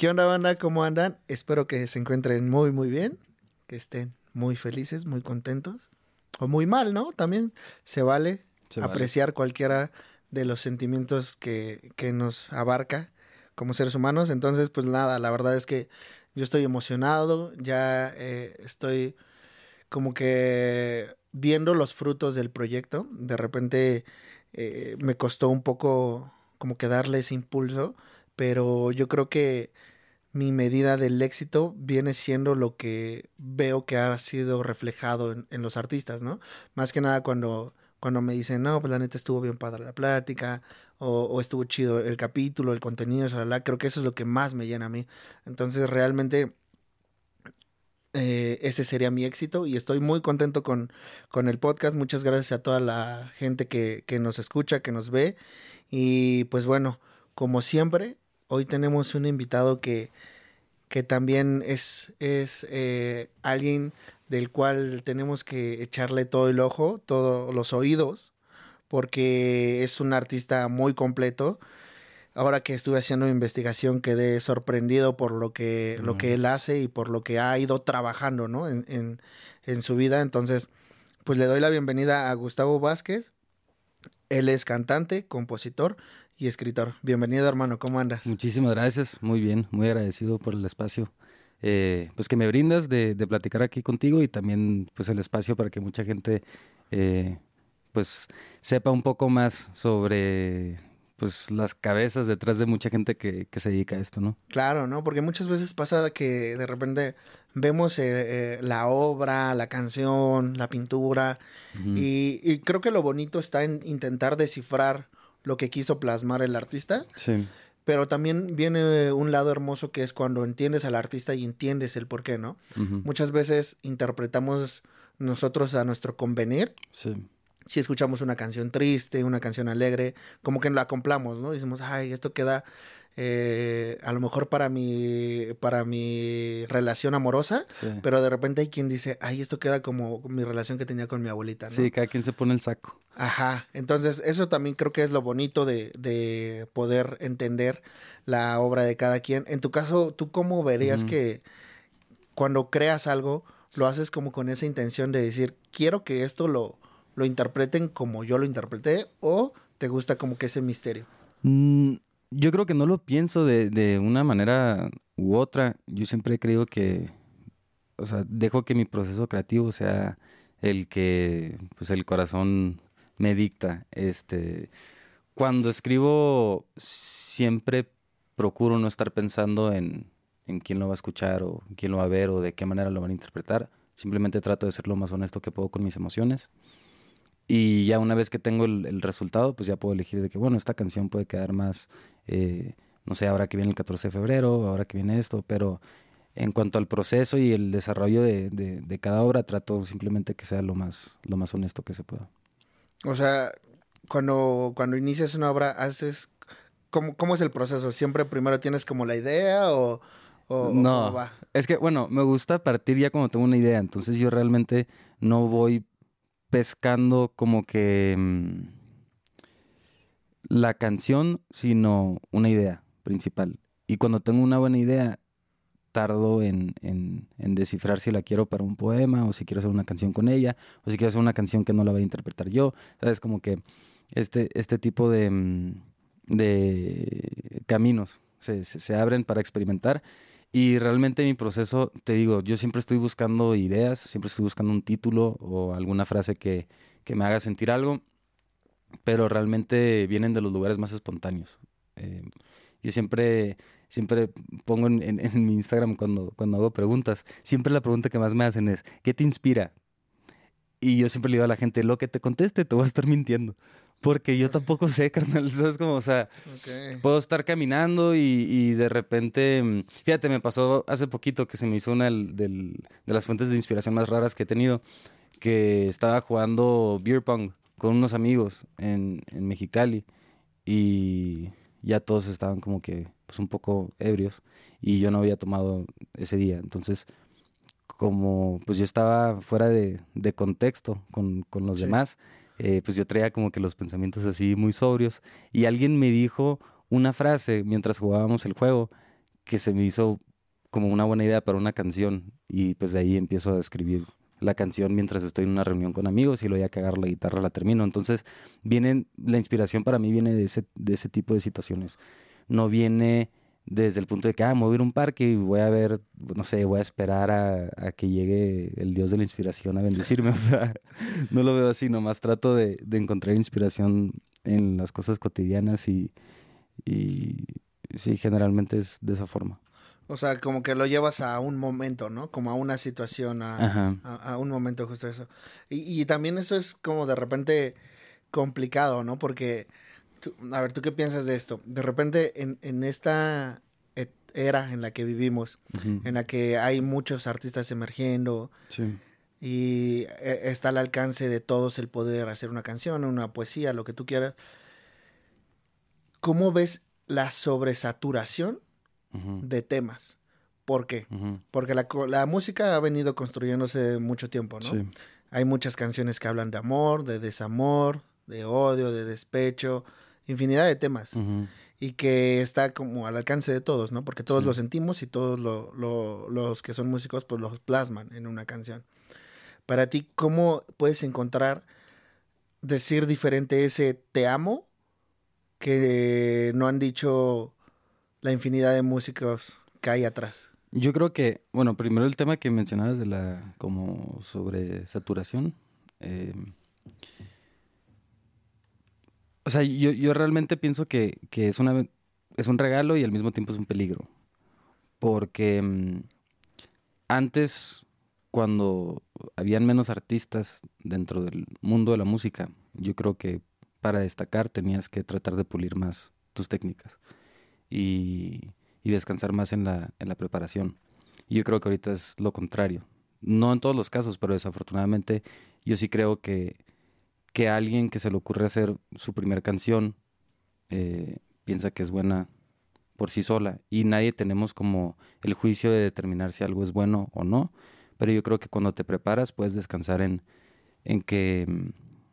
¿Qué onda, banda? ¿Cómo andan? Espero que se encuentren muy, muy bien, que estén muy felices, muy contentos, o muy mal, ¿no? También se vale Se vale. apreciar cualquiera de los sentimientos que, que nos abarca como seres humanos. Entonces, pues nada, la verdad es que yo estoy emocionado, ya eh, estoy como que viendo los frutos del proyecto. De repente eh, me costó un poco como que darle ese impulso, pero yo creo que mi medida del éxito viene siendo lo que veo que ha sido reflejado en, en los artistas, ¿no? Más que nada cuando, cuando me dicen, no, pues la neta estuvo bien padre la plática, o, o estuvo chido el capítulo, el contenido, shalala, creo que eso es lo que más me llena a mí. Entonces realmente eh, ese sería mi éxito y estoy muy contento con, con el podcast. Muchas gracias a toda la gente que, que nos escucha, que nos ve. Y pues bueno, como siempre, hoy tenemos un invitado que, que también es, es eh, alguien del cual tenemos que echarle todo el ojo, todos los oídos, porque es un artista muy completo. Ahora que estuve haciendo mi investigación quedé sorprendido por lo que, lo que él hace y por lo que ha ido trabajando ¿no? en, en, en su vida. Entonces, pues le doy la bienvenida a Gustavo Vázquez. Él es cantante, compositor y escritor. Bienvenido, hermano. ¿Cómo andas? Muchísimas gracias, muy bien, muy agradecido por el espacio. eh, pues que me brindas de, de platicar aquí contigo y también pues el espacio para que mucha gente eh, pues sepa un poco más sobre pues las cabezas detrás de mucha gente que, que se dedica a esto, ¿no? Claro, ¿no? Porque muchas veces pasa que de repente vemos eh, eh, la obra, la canción, la pintura, y creo que lo bonito está en intentar descifrar lo que quiso plasmar el artista, Sí, pero también viene un lado hermoso que es cuando entiendes al artista y entiendes el por qué, ¿no? Muchas veces interpretamos nosotros a nuestro convenir. sí, Si escuchamos una canción triste, una canción alegre, como que la compramos, ¿no? Decimos, ay, esto queda eh, a lo mejor para mi, para mi relación amorosa, sí. pero de repente hay quien dice, ay, esto queda como mi relación que tenía con mi abuelita, ¿no? Sí, cada quien se pone el saco. Ajá, entonces eso también creo que es lo bonito de, de poder entender la obra de cada quien. En tu caso, ¿tú cómo verías que cuando creas algo, lo haces como con esa intención de decir, quiero que esto lo, lo interpreten como yo lo interpreté o te gusta como que ese misterio? Mm, yo creo que no lo pienso de, de una manera u otra. Yo siempre he creído que, o sea, dejo que mi proceso creativo sea el que, pues, el corazón me dicta. Este, cuando escribo, siempre procuro no estar pensando en, en quién lo va a escuchar o quién lo va a ver o de qué manera lo van a interpretar. Simplemente trato de ser lo más honesto que puedo con mis emociones. Y ya una vez que tengo el, el resultado, pues ya puedo elegir de que, bueno, esta canción puede quedar más, eh, no sé, ahora que viene el 14 de febrero, ahora que viene esto, pero en cuanto al proceso y el desarrollo de, de- de cada obra, trato simplemente que sea lo más, lo más honesto que se pueda. O sea, cuando, cuando inicias una obra, haces... ¿cómo, ¿Cómo es el proceso? ¿Siempre primero tienes como la idea o, o- o no, cómo va? es que, bueno, me gusta partir ya cuando tengo una idea, entonces yo realmente no voy pescando como que mm, la canción, sino una idea principal. Y cuando tengo una buena idea, tardo en, en- en descifrar si la quiero para un poema o si quiero hacer una canción con ella o si quiero hacer una canción que no la voy a interpretar yo. ¿Sabes? Como que este, este tipo de, mm, de caminos se, se- se abren para experimentar. Y realmente mi proceso, te digo, yo siempre estoy buscando ideas, siempre estoy buscando un título o alguna frase que, que me haga sentir algo, pero realmente vienen de los lugares más espontáneos. Eh, yo siempre, siempre pongo en, en- en mi Instagram cuando, cuando hago preguntas, siempre la pregunta que más me hacen es, ¿qué te inspira? Y yo siempre le digo a la gente, lo que te conteste te voy a estar mintiendo. Porque yo tampoco sé, carnal, ¿sabes? Como, o sea, Ok. puedo estar caminando y, y de repente, mm, fíjate, me pasó hace poquito que se me hizo una del- del- de las fuentes de inspiración más raras que he tenido, que estaba jugando beer pong con unos amigos en, en Mexicali y ya todos estaban como que pues un poco ebrios y yo no había tomado ese día. Entonces, como pues yo estaba fuera de, de contexto con, con los Sí. demás, eh, pues yo traía como que los pensamientos así muy sobrios y alguien me dijo una frase mientras jugábamos el juego que se me hizo como una buena idea para una canción y pues de ahí empiezo a escribir la canción mientras estoy en una reunión con amigos y luego ya que agarro la guitarra la termino. Entonces, viene, la inspiración para mí viene de ese, de ese tipo de situaciones. No viene desde el punto de que, ah, me voy a ir a un parque y voy a ver, no sé, voy a esperar a, que llegue el Dios de la inspiración a bendecirme. O sea, no lo veo así, nomás trato de, de encontrar inspiración en las cosas cotidianas y, y sí, generalmente es de esa forma. O sea, como que lo llevas a un momento, ¿no? Como a una situación, a, a, un momento justo eso. Y, y, también eso es como de repente complicado, ¿no? Porque, a ver, ¿tú qué piensas de esto? De repente en, en esta era en la que vivimos, en la que hay muchos artistas emergiendo. Sí. Y eh, está al alcance de todos el poder hacer una canción, una poesía, lo que tú quieras. ¿Cómo ves la sobresaturación de temas. ¿Por qué? Porque la, música ha venido construyéndose mucho tiempo, ¿no? Hay muchas canciones que hablan de amor, de desamor, de odio, de despecho, infinidad de temas. Y que está como al alcance de todos, ¿no? Porque todos lo sentimos y todos los que son músicos pues los plasman en una canción. Para ti, ¿cómo puedes encontrar decir diferente ese te amo que no han dicho la infinidad de músicos que hay atrás. Yo creo que, bueno, primero el tema que mencionabas de la, como sobre saturación. Eh, o sea, yo, yo realmente pienso que, que, es, una, es un regalo y al mismo tiempo es un peligro. Porque mm, antes, cuando habían menos artistas dentro del mundo de la música, yo creo que para destacar tenías que tratar de pulir más tus técnicas y, descansar más en la, en la preparación. Y yo creo que ahorita es lo contrario. No en todos los casos, pero desafortunadamente yo sí creo que, que alguien que se le ocurre hacer su primera canción eh, piensa que es buena por sí sola y nadie tenemos como el juicio de determinar si algo es bueno o no, pero yo creo que cuando te preparas puedes descansar en, en que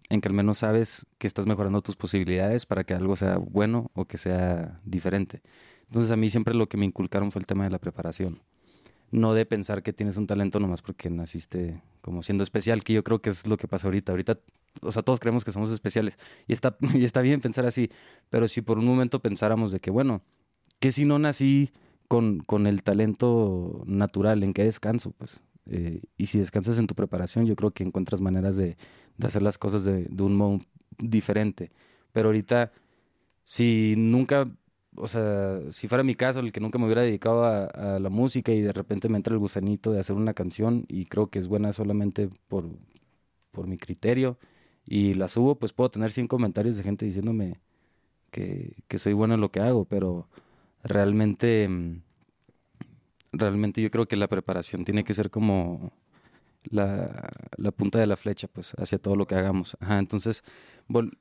en que al menos sabes que estás mejorando tus posibilidades para que algo sea bueno o que sea diferente. Entonces a mí siempre lo que me inculcaron fue el tema de la preparación. No de pensar que tienes un talento nomás porque naciste como siendo especial, que yo creo que es lo que pasa ahorita. Ahorita, o sea, todos creemos que somos especiales y está, y está bien pensar así, pero si por un momento pensáramos de que, bueno, que si no nací con, con el talento natural, ¿en qué descanso? Pues eh, y si descansas en tu preparación, yo creo que encuentras maneras de, de hacer las cosas de, de, un modo diferente. Pero ahorita, si nunca, o sea, si fuera mi caso, el que nunca me hubiera dedicado a, la música y de repente me entra el gusanito de hacer una canción y creo que es buena solamente por, por mi criterio y la subo, pues puedo tener 100 comentarios de gente diciéndome que, que soy bueno en lo que hago, pero realmente mm, realmente yo creo que la preparación tiene que ser como la, punta de la flecha, pues, hacia todo lo que hagamos. Ajá, entonces,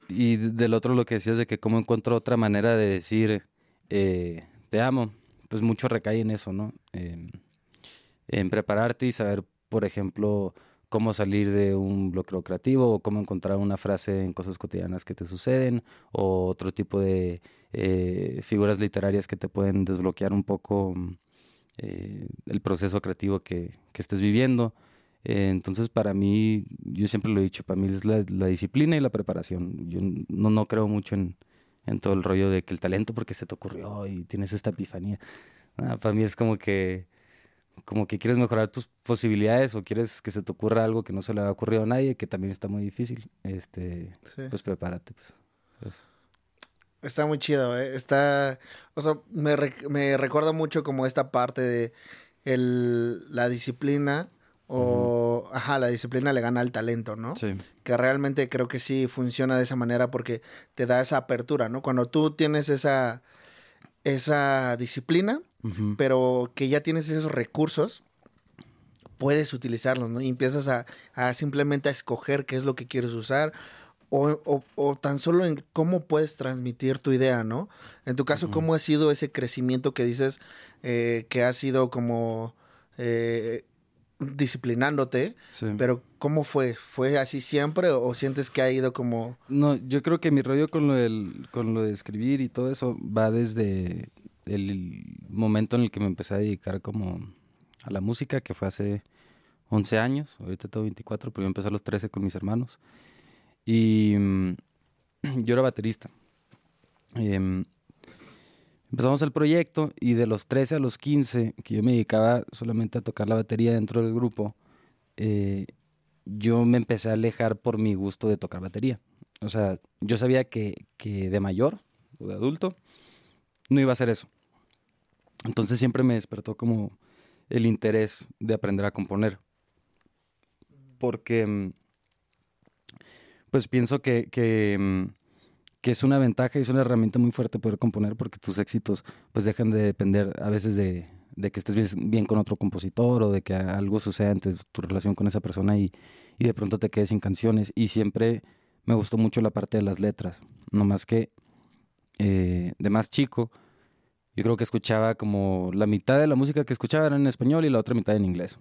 y del otro lo que decías de que cómo encuentro otra manera de decir eh, te amo, pues mucho recae en eso, ¿no? en prepararte y saber, por ejemplo, cómo salir de un bloqueo creativo o cómo encontrar una frase en cosas cotidianas que te suceden o otro tipo de eh, figuras literarias que te pueden desbloquear un poco eh, el proceso creativo que, estés viviendo. Eh, entonces, para mí, yo siempre lo he dicho, para mí es la, disciplina y la preparación. Yo no, creo mucho en, en, todo el rollo de que el talento porque se te ocurrió y tienes esta epifanía. para mí es como que, como que quieres mejorar tus posibilidades o quieres que se te ocurra algo que no se le ha ocurrido a nadie, que también está muy difícil. Este, Pues prepárate. Pues. Está muy chido, ¿eh? Está, o sea, me, me recuerda mucho como esta parte de el, la disciplina o, ajá, la disciplina le gana al talento, ¿no? Sí. Que realmente creo que sí funciona de esa manera porque te da esa apertura, ¿no? Cuando tú tienes esa, esa disciplina, pero que ya tienes esos recursos, puedes utilizarlos, ¿no? Y empiezas a, a simplemente a escoger qué es lo que quieres usar o, o, tan solo en cómo puedes transmitir tu idea, ¿no? En tu caso, ¿cómo ha sido ese crecimiento que dices eh, que ha sido como eh, disciplinándote? Pero ¿cómo fue? ¿Fue así siempre o, sientes que ha ido como...? No, yo creo que mi rollo con lo, del, con lo de escribir y todo eso va desde, el momento en el que me empecé a dedicar como a la música, que fue hace 11 años, ahorita tengo 24, pero yo empecé a los 13 con mis hermanos. Y mm, yo era baterista. Em, empezamos el proyecto y de los 13 a los 15, que yo me dedicaba solamente a tocar la batería dentro del grupo, eh, yo me empecé a alejar por mi gusto de tocar batería. O sea, yo sabía que, que de mayor o de adulto no iba a hacer eso. Entonces siempre me despertó como el interés de aprender a componer. Porque, pues pienso que, que, que, es una ventaja y es una herramienta muy fuerte poder componer porque tus éxitos pues dejan de depender a veces de, de que estés bien, con otro compositor o de que algo suceda entre tu relación con esa persona y, y de pronto te quedes sin canciones. Y siempre me gustó mucho la parte de las letras. No más que eh, de más chico, yo creo que escuchaba como la mitad de la música que escuchaba era en español y la otra mitad en inglés.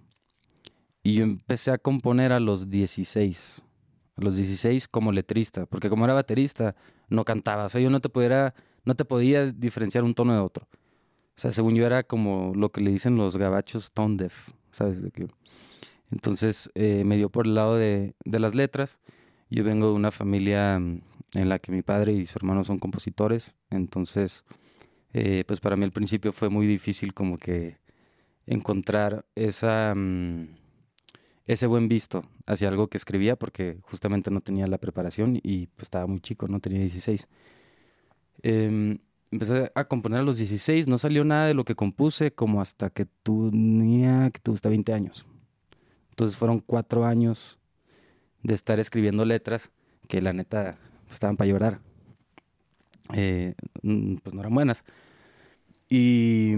Y yo empecé a componer a los 16. A los 16 como letrista, porque como era baterista, no cantaba. O sea, yo no te, pudiera, no te podía diferenciar un tono de otro. O sea, según yo era como lo que le dicen los gabachos tone deaf, ¿sabes? Entonces eh, me dio por el lado de, de las letras. Yo vengo de una familia mm, en la que mi padre y su hermano son compositores, entonces eh, pues para mí al principio fue muy difícil como que encontrar esa, mm, ese buen visto hacia algo que escribía porque justamente no tenía la preparación y pues estaba muy chico, no tenía 16. Em, empecé a componer a los 16, no salió nada de lo que compuse como hasta que tenía, que tuve 20 años. Entonces fueron cuatro años de estar escribiendo letras que la neta estaban para llorar. Eh, mm, pues no eran buenas. Y,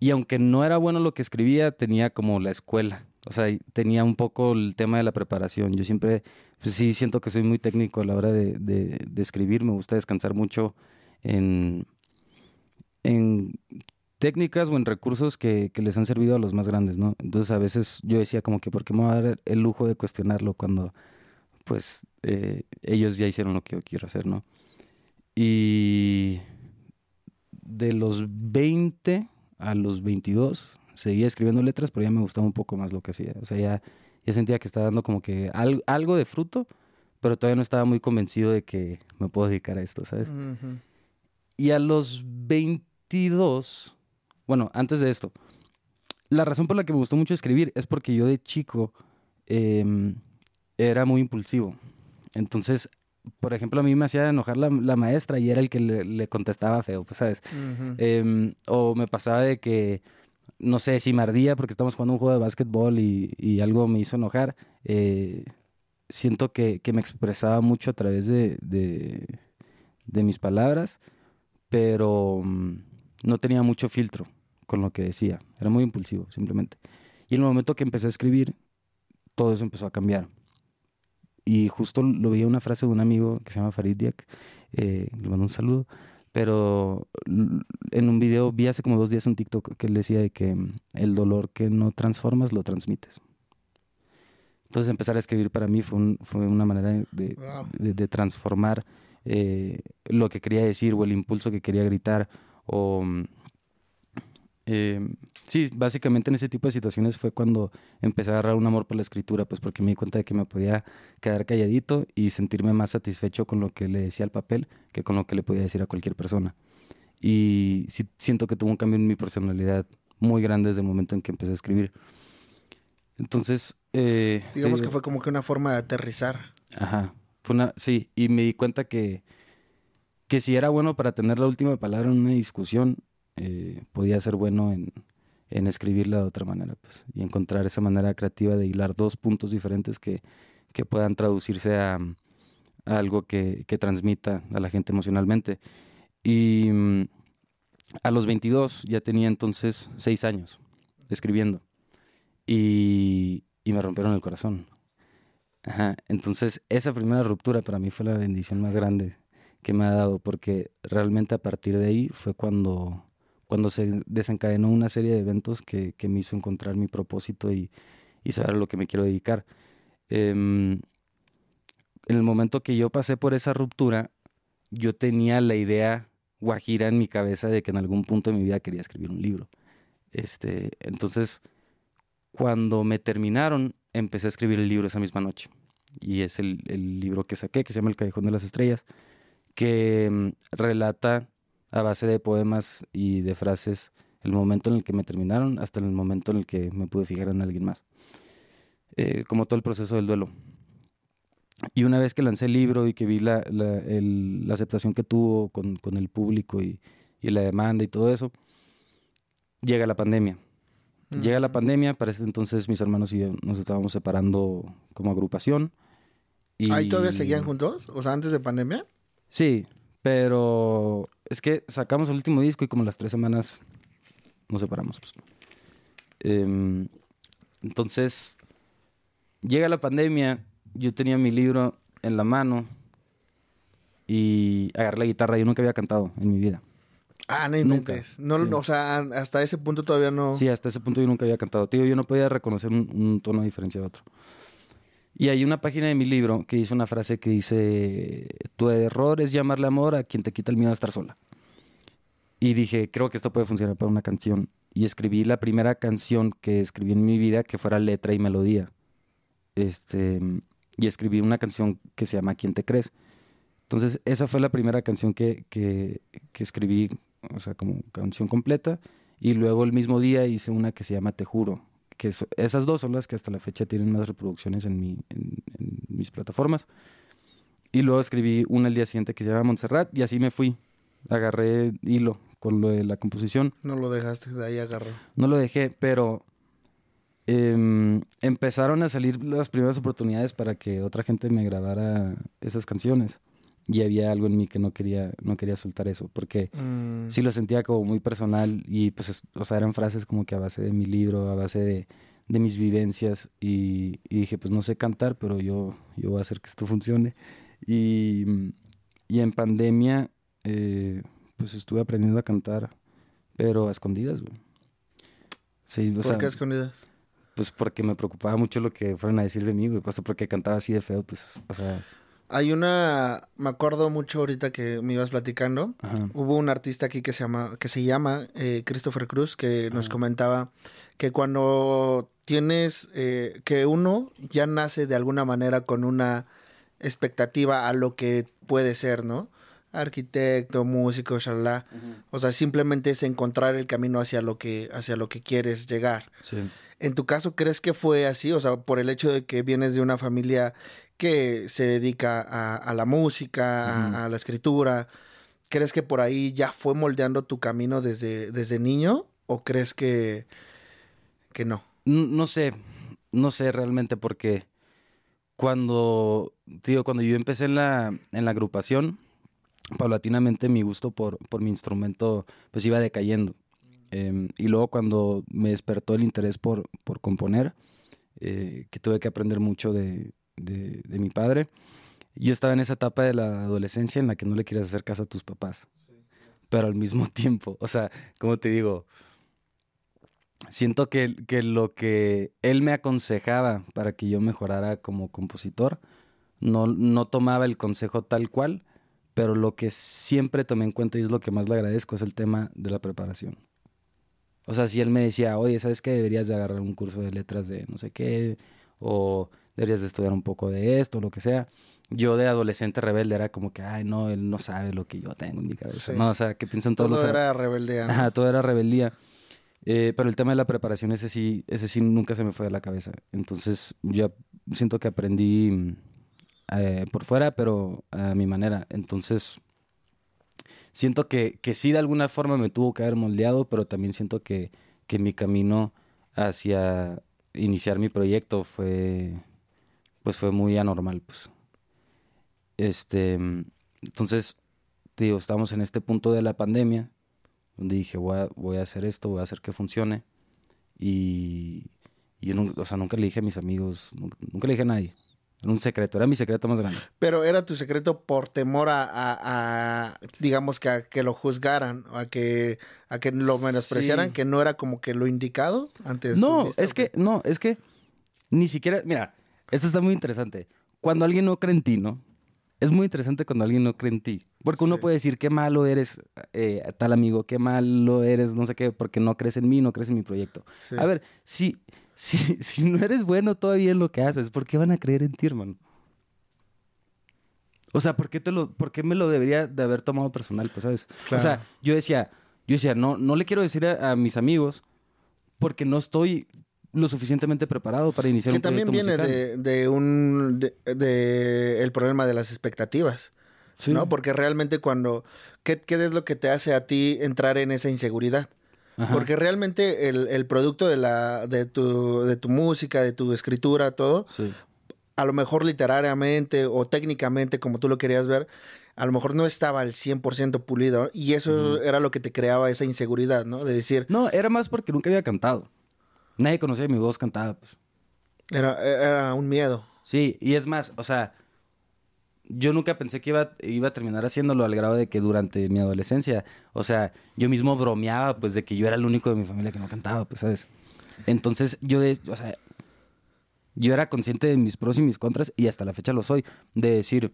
y aunque no era bueno lo que escribía, tenía como la escuela. O sea, tenía un poco el tema de la preparación. Yo siempre, pues sí, siento que soy muy técnico a la hora de, de, escribir. Me gusta descansar mucho en, en técnicas o en recursos que, que, les han servido a los más grandes, ¿no? Entonces a veces yo decía como que, ¿por qué me voy a dar el lujo de cuestionarlo cuando pues eh, ellos ya hicieron lo que yo quiero hacer, ¿no? Y de los 20 a los 22 seguía escribiendo letras, pero ya me gustaba un poco más lo que hacía. O sea, ya, ya sentía que estaba dando como que algo de fruto, pero todavía no estaba muy convencido de que me puedo dedicar a esto, ¿sabes? Y a los 22, bueno, antes de esto, la razón por la que me gustó mucho escribir es porque yo de chico em, era muy impulsivo. Entonces, por ejemplo, a mí me hacía enojar la, maestra y era el que le, contestaba feo, pues, ¿sabes? Em, o me pasaba de que, no sé, si me ardía porque estamos jugando un juego de básquetbol y, algo me hizo enojar, eh, siento que, me expresaba mucho a través de, de, mis palabras, pero mm, no tenía mucho filtro con lo que decía, era muy impulsivo, simplemente. Y en el momento que empecé a escribir, todo eso empezó a cambiar y justo lo vi una frase de un amigo que se llama Farid Diak, eh, le mando un saludo, pero en un video vi hace como dos días un TikTok que él decía de que mm, el dolor que no transformas lo transmites. Entonces empezar a escribir para mí fue, fue una manera de, de, transformar eh, lo que quería decir o el impulso que quería gritar o mm, eh, sí, básicamente en ese tipo de situaciones fue cuando empecé a agarrar un amor por la escritura, pues porque me di cuenta de que me podía quedar calladito y sentirme más satisfecho con lo que le decía al papel que con lo que le podía decir a cualquier persona. Y sí, siento que tuvo un cambio en mi personalidad muy grande desde el momento en que empecé a escribir. Entonces... Eh, Digamos que fue como que una forma de aterrizar. Ajá. Fue una, sí, y me di cuenta que, que si era bueno para tener la última palabra en una discusión, eh, podía ser bueno en, en, escribirla de otra manera, pues, y encontrar esa manera creativa de hilar dos puntos diferentes que, que puedan traducirse a, algo que, que, transmita a la gente emocionalmente. Y mm, a los 22 ya tenía entonces seis años escribiendo y, y me rompieron el corazón. Ajá. Entonces, esa primera ruptura para mí fue la bendición más grande que me ha dado, porque realmente a partir de ahí fue cuando cuando se desencadenó una serie de eventos que, que me hizo encontrar mi propósito y, y, saber a lo que me quiero dedicar. Em, en el momento que yo pasé por esa ruptura, yo tenía la idea guajira en mi cabeza de que en algún punto de mi vida quería escribir un libro. Este, entonces, cuando me terminaron, empecé a escribir el libro esa misma noche. Y es el, el libro que saqué, que se llama El Callejón de las Estrellas, que mm, relata a base de poemas y de frases el momento en el que me terminaron hasta el momento en el que me pude fijar en alguien más. Eh, como todo el proceso del duelo. Y una vez que lancé el libro y que vi la, la, el, la aceptación que tuvo con, con el público y, y, la demanda y todo eso, llega la pandemia. Llega la pandemia, para ese entonces mis hermanos y yo nos estábamos separando como agrupación. Y... ¿Ahí todavía seguían juntos? O sea, antes de pandemia. Sí, pero es que sacamos el último disco y como las tres semanas nos separamos. Pues. Eh, entonces, llega la pandemia, yo tenía mi libro en la mano y agarré la guitarra. Yo nunca había cantado en mi vida. Ah, no inventes. No, sí. O sea, hasta ese punto todavía no. Sí, hasta ese punto yo nunca había cantado. Tío, yo no podía reconocer un, un tono diferencia de otro. Y hay una página de mi libro que dice una frase que dice: Tu error es llamarle amor a quien te quita el miedo a estar sola. Y dije: Creo que esto puede funcionar para una canción. Y escribí la primera canción que escribí en mi vida que fuera letra y melodía. Este, y escribí una canción que se llama ¿Quién te crees? Entonces, esa fue la primera canción que, que, que escribí, o sea, como canción completa. Y luego el mismo día hice una que se llama Te Juro. Que es, esas dos son las que hasta la fecha tienen más reproducciones en, mi, en, en mis plataformas. Y luego escribí una el día siguiente que se llama Montserrat y así me fui. Agarré hilo con lo de la composición. No lo dejaste, de ahí agarró. No lo dejé, pero eh, empezaron a salir las primeras oportunidades para que otra gente me grabara esas canciones. Y había algo en mí que no quería, no quería soltar eso, porque mm. sí lo sentía como muy personal y pues, es, o sea, eran frases como que a base de mi libro, a base de, de mis vivencias y, y, dije, pues no sé cantar, pero yo, yo voy a hacer que esto funcione. Y, y en pandemia, eh, pues estuve aprendiendo a cantar, pero a escondidas, güey. Sí, ¿Por sea, qué a escondidas? Pues porque me preocupaba mucho lo que fueran a decir de mí, güey. Pues porque cantaba así de feo, pues, o sea... Hay una, me acuerdo mucho ahorita que me ibas platicando. Ajá. Hubo un artista aquí que se llama, que se llama eh, Christopher Cruz, que nos comentaba que cuando tienes, eh, que uno ya nace de alguna manera con una expectativa a lo que puede ser, ¿no? Arquitecto, músico, -huh. O sea, simplemente es encontrar el camino hacia lo que, hacia lo que quieres llegar. Sí. ¿En tu caso crees que fue así? O sea, por el hecho de que vienes de una familia que se dedica a, a la música, a, a, la escritura, ¿crees que por ahí ya fue moldeando tu camino desde, desde niño? ¿O crees que, que no? no? No sé, no sé realmente porque cuando, digo, cuando yo empecé en la, en la agrupación, paulatinamente mi gusto por, por mi instrumento pues iba decayendo. Eh, y luego cuando me despertó el interés por, por componer, eh, que tuve que aprender mucho de, de, de, mi padre, yo estaba en esa etapa de la adolescencia en la que no le quieres hacer caso a tus papás, pero al mismo tiempo, o sea, como te digo, siento que, que lo que él me aconsejaba para que yo mejorara como compositor, no, no tomaba el consejo tal cual, pero lo que siempre tomé en cuenta y es lo que más le agradezco es el tema de la preparación. O sea, si él me decía, oye, ¿sabes qué? Deberías de agarrar un curso de letras de no sé qué, o deberías de estudiar un poco de esto, lo que sea. Yo de adolescente rebelde era como que, ay, no, él no sabe lo que yo tengo en mi cabeza. Sí. No, o sea, que piensan todos todo los... Todo era rebeldía. ¿no? Ajá, todo era rebeldía. Eh, pero el tema de la preparación, ese sí, ese sí nunca se me fue de la cabeza. Entonces, yo siento que aprendí eh, por fuera, pero a mi manera. Entonces, siento que, que sí de alguna forma me tuvo que haber moldeado, pero también siento que, que mi camino hacia iniciar mi proyecto fue, pues fue muy anormal, pues. Este, entonces, digo, estamos en este punto de la pandemia, donde dije, voy a, voy a hacer esto, voy a hacer que funcione. Y, y yo, o sea, nunca le dije a mis amigos, nunca, nunca le dije a nadie. Era un secreto, era mi secreto más grande. Pero era tu secreto por temor a, a, a digamos, que a que lo juzgaran, a que, a que lo menospreciaran, sí. que no era como que lo indicado antes. No, es que, no, es que ni siquiera, mira, esto está muy interesante. Cuando alguien no cree en ti, ¿no? Es muy interesante cuando alguien no cree en ti, Porque uno Sí. puede decir qué malo eres, eh, tal amigo, qué malo eres, no sé qué, porque no crees en mí, no crees en mi proyecto. Sí. A ver, si, si, si no eres bueno todavía en lo que haces, ¿por qué van a creer en ti, hermano? O sea, ¿por qué, te lo, ¿por qué me lo debería de haber tomado personal? Pues, ¿sabes? O sea, yo decía, yo decía, no, no le quiero decir a, a mis amigos porque no estoy lo suficientemente preparado para iniciar que un también proyecto viene musical. de, de un de, de el problema de las expectativas Sí. no porque realmente cuando ¿qué, qué es lo que te hace a ti entrar en esa inseguridad Ajá. porque realmente el, el producto de la de tu de tu música de tu escritura todo Sí. a lo mejor literariamente o técnicamente como tú lo querías ver a lo mejor no estaba al 100% pulido y eso era lo que te creaba esa inseguridad no de decir No, era más porque nunca había cantado. Nadie conocía mi voz cantada, pues. era, era un miedo Sí, y es más, o sea, yo nunca pensé que iba, iba a terminar haciéndolo al grado de que durante mi adolescencia, o sea, yo mismo bromeaba, pues, de que yo era el único de mi familia que no cantaba, pues, ¿sabes? Entonces, yo, de, o sea, yo era consciente de mis pros y mis contras, y hasta la fecha lo soy, de decir,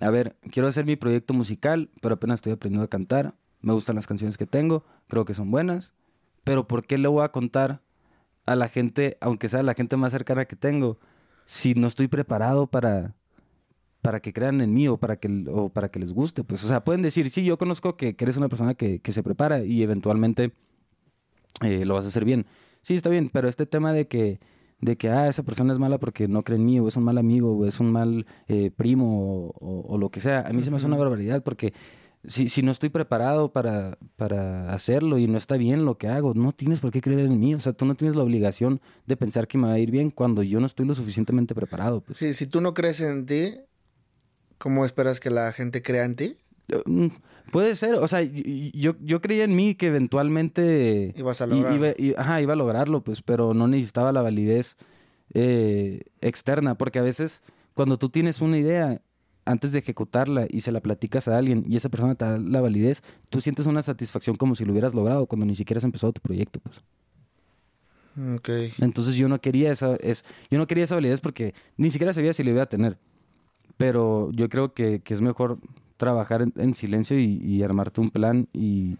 a ver, quiero hacer mi proyecto musical, pero apenas estoy aprendiendo a cantar, me gustan las canciones que tengo, creo que son buenas, pero ¿por qué le voy a contar a la gente, aunque sea la gente más cercana que tengo, si no estoy preparado para, para que crean en mí o para que, o para que les guste? Pues, o sea, pueden decir, sí, yo conozco que, que eres una persona que, que se prepara y eventualmente eh, lo vas a hacer bien. Sí, está bien, pero este tema de que, de que, ah, esa persona es mala porque no cree en mí, o es un mal amigo, o es un mal eh, primo, o, o- o lo que sea, a mí se me hace una barbaridad porque si, si no estoy preparado para, para hacerlo y no está bien lo que hago, no tienes por qué creer en mí. O sea, tú no tienes la obligación de pensar que me va a ir bien cuando yo no estoy lo suficientemente preparado. Pues. Sí, si tú no crees en ti, ¿cómo esperas que la gente crea en ti? Mm, Puede ser, o sea, yo, yo creía en mí que eventualmente Ibas a. Iba, ajá, iba a lograrlo, pues, pero no necesitaba la validez eh, externa, porque a veces cuando tú tienes una idea antes de ejecutarla y se la platicas a alguien y esa persona te da la validez, tú sientes una satisfacción como si lo hubieras logrado cuando ni siquiera has empezado tu proyecto, pues. Ok. Entonces yo no quería esa, es, yo no quería esa validez porque ni siquiera sabía si la iba a tener. Pero yo creo que, que es mejor trabajar en, en silencio y, y armarte un plan y,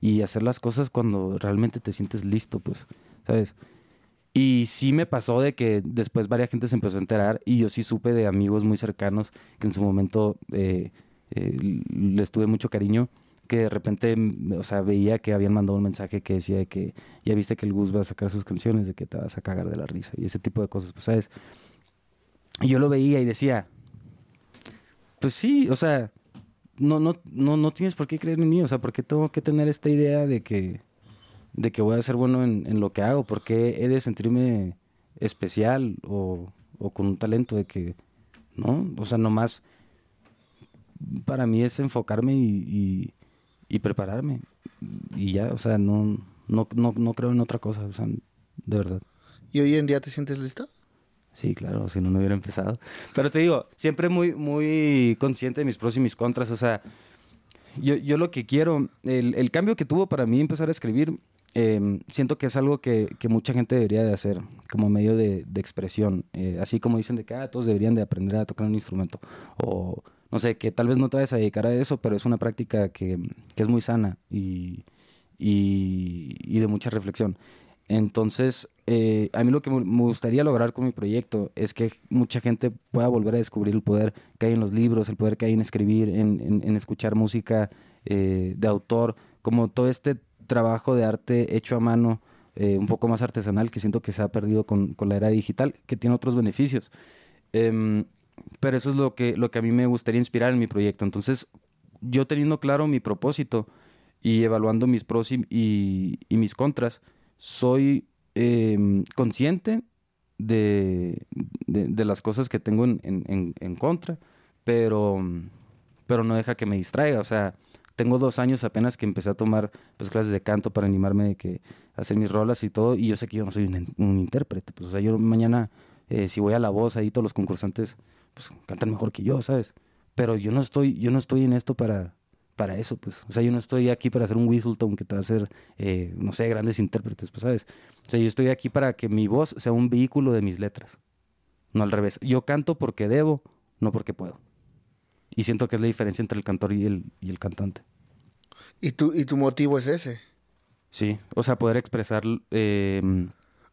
y hacer las cosas cuando realmente te sientes listo, pues, ¿sabes? Y sí me pasó de que después varias gente se empezó a enterar y yo sí supe de amigos muy cercanos que en su momento eh, eh, les tuve mucho cariño, que de repente, mm, o sea, veía que habían mandado un mensaje que decía de que ya viste que el Gus va a sacar sus canciones, de que te vas a cagar de la risa y ese tipo de cosas, pues, ¿sabes? Y yo lo veía y decía, pues sí, o sea, no, no, no, no tienes por qué creer en mí, o sea, ¿por qué tengo que tener esta idea de que, de que voy a ser bueno en, en lo que hago? ¿Por qué he de sentirme especial o, o con un talento de que, no? O sea, nomás para mí es enfocarme y, y, y prepararme. Y ya, o sea, no, no, no, no creo en otra cosa, o sea, de verdad. ¿Y hoy en día te sientes listo? Sí, claro, si no, no hubiera empezado. Pero te digo, siempre muy, muy consciente de mis pros y mis contras. O sea, yo, yo lo que quiero, el, el cambio que tuvo para mí empezar a escribir, eh, siento que es algo que, que mucha gente debería de hacer como medio de, de expresión. Eh, así como dicen de que ah, todos deberían de aprender a tocar un instrumento. O no sé, que tal vez no te vayas a dedicar a eso, pero es una práctica que, que es muy sana y, y, de mucha reflexión. Entonces, eh, a mí lo que me gustaría lograr con mi proyecto es que mucha gente pueda volver a descubrir el poder que hay en los libros, el poder que hay en escribir, en, en- en escuchar música eh, de autor, como todo este trabajo de arte hecho a mano, eh, un poco más artesanal, que siento que se ha perdido con, con la era digital, que tiene otros beneficios. Em, pero eso es lo que, lo que a mí me gustaría inspirar en mi proyecto. Entonces, yo teniendo claro mi propósito y evaluando mis pros y, mis contras, soy em, consciente de, de- las cosas que tengo en, en- en- en contra, pero, pero no deja que me distraiga. O sea, tengo dos años apenas que empecé a tomar pues, clases de canto para animarme de que hacer mis rolas y todo, y yo sé que yo no soy un, intérprete. Pues, o sea, yo mañana, eh, si voy a la voz, ahí todos los concursantes pues, cantan mejor que yo, ¿sabes? Pero yo no estoy, yo no estoy en esto para, para eso, pues. O sea, yo no estoy aquí para hacer un Whistleton que te va a hacer, eh, no sé, grandes intérpretes, pues, ¿sabes? O sea, yo estoy aquí para que mi voz sea un vehículo de mis letras. No al revés. Yo canto porque debo, no porque puedo. y siento que es la diferencia entre el cantor y el, y el cantante. ¿Y tu, ¿Y tu motivo es ese? Sí, o sea, poder expresar... Eh,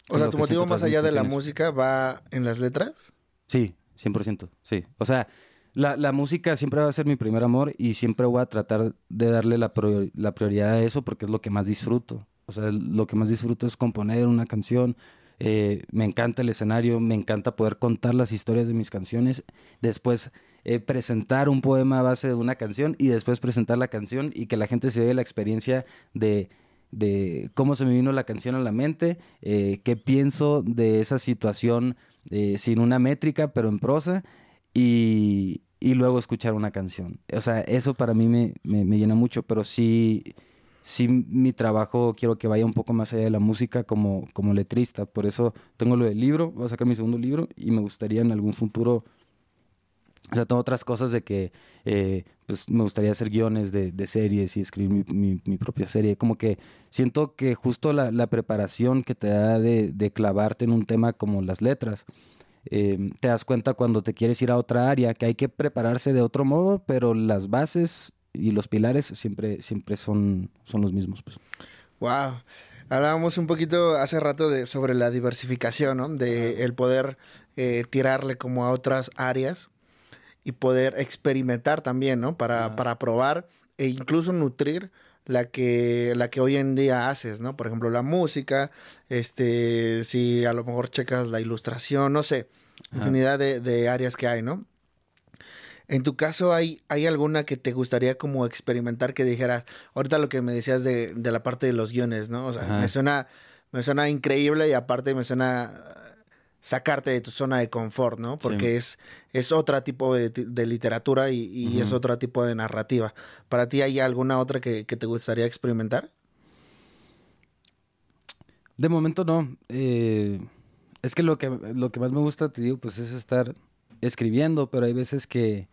o sea, ¿tu motivo más allá de la música va en las letras? Sí, 100%, sí. O sea, la, la, música siempre va a ser mi primer amor y siempre voy a tratar de darle la, la prioridad a eso porque es lo que más disfruto. O sea, lo que más disfruto es componer una canción. Eh, me encanta el escenario, me encanta poder contar las historias de mis canciones. Después eh, presentar un poema a base de una canción y después presentar la canción y que la gente se vea la experiencia de, de cómo se me vino la canción a la mente, eh, qué pienso de esa situación eh, sin una métrica, pero en prosa, y, y, luego escuchar una canción. O sea, eso para mí me, me, llena mucho, pero sí, sí mi trabajo quiero que vaya un poco más allá de la música como, como letrista. Por eso tengo lo del libro, voy a sacar mi segundo libro y me gustaría en algún futuro o sea, tengo otras cosas de que eh, pues me gustaría hacer guiones de, de series y escribir mi, mi, propia serie. Como que siento que justo la, la preparación que te da de, de, clavarte en un tema como las letras, eh, te das cuenta cuando te quieres ir a otra área, que hay que prepararse de otro modo, pero las bases y los pilares siempre, siempre son, son los mismos. Pues. Wow. Hablábamos un poquito hace rato de, sobre la diversificación, ¿no? De el poder eh, tirarle como a otras áreas y poder experimentar también, ¿no? Para, para probar e incluso nutrir la que, la que hoy en día haces, ¿no? Por ejemplo, la música, este, si a lo mejor checas la ilustración, no sé, infinidad de, de, áreas que hay, ¿no? En tu caso, ¿hay, ¿hay alguna que te gustaría como experimentar que dijeras, ahorita lo que me decías de, de la parte de los guiones, ¿no? O sea, me suena, me suena increíble y aparte me suena sacarte de tu zona de confort, ¿no? Porque es, es otro tipo de, literatura y, es otro tipo de narrativa. ¿Para ti hay alguna otra que, te gustaría experimentar? De momento no. Eh, es que lo, que lo que más me gusta, te digo, pues es estar escribiendo, pero hay veces que,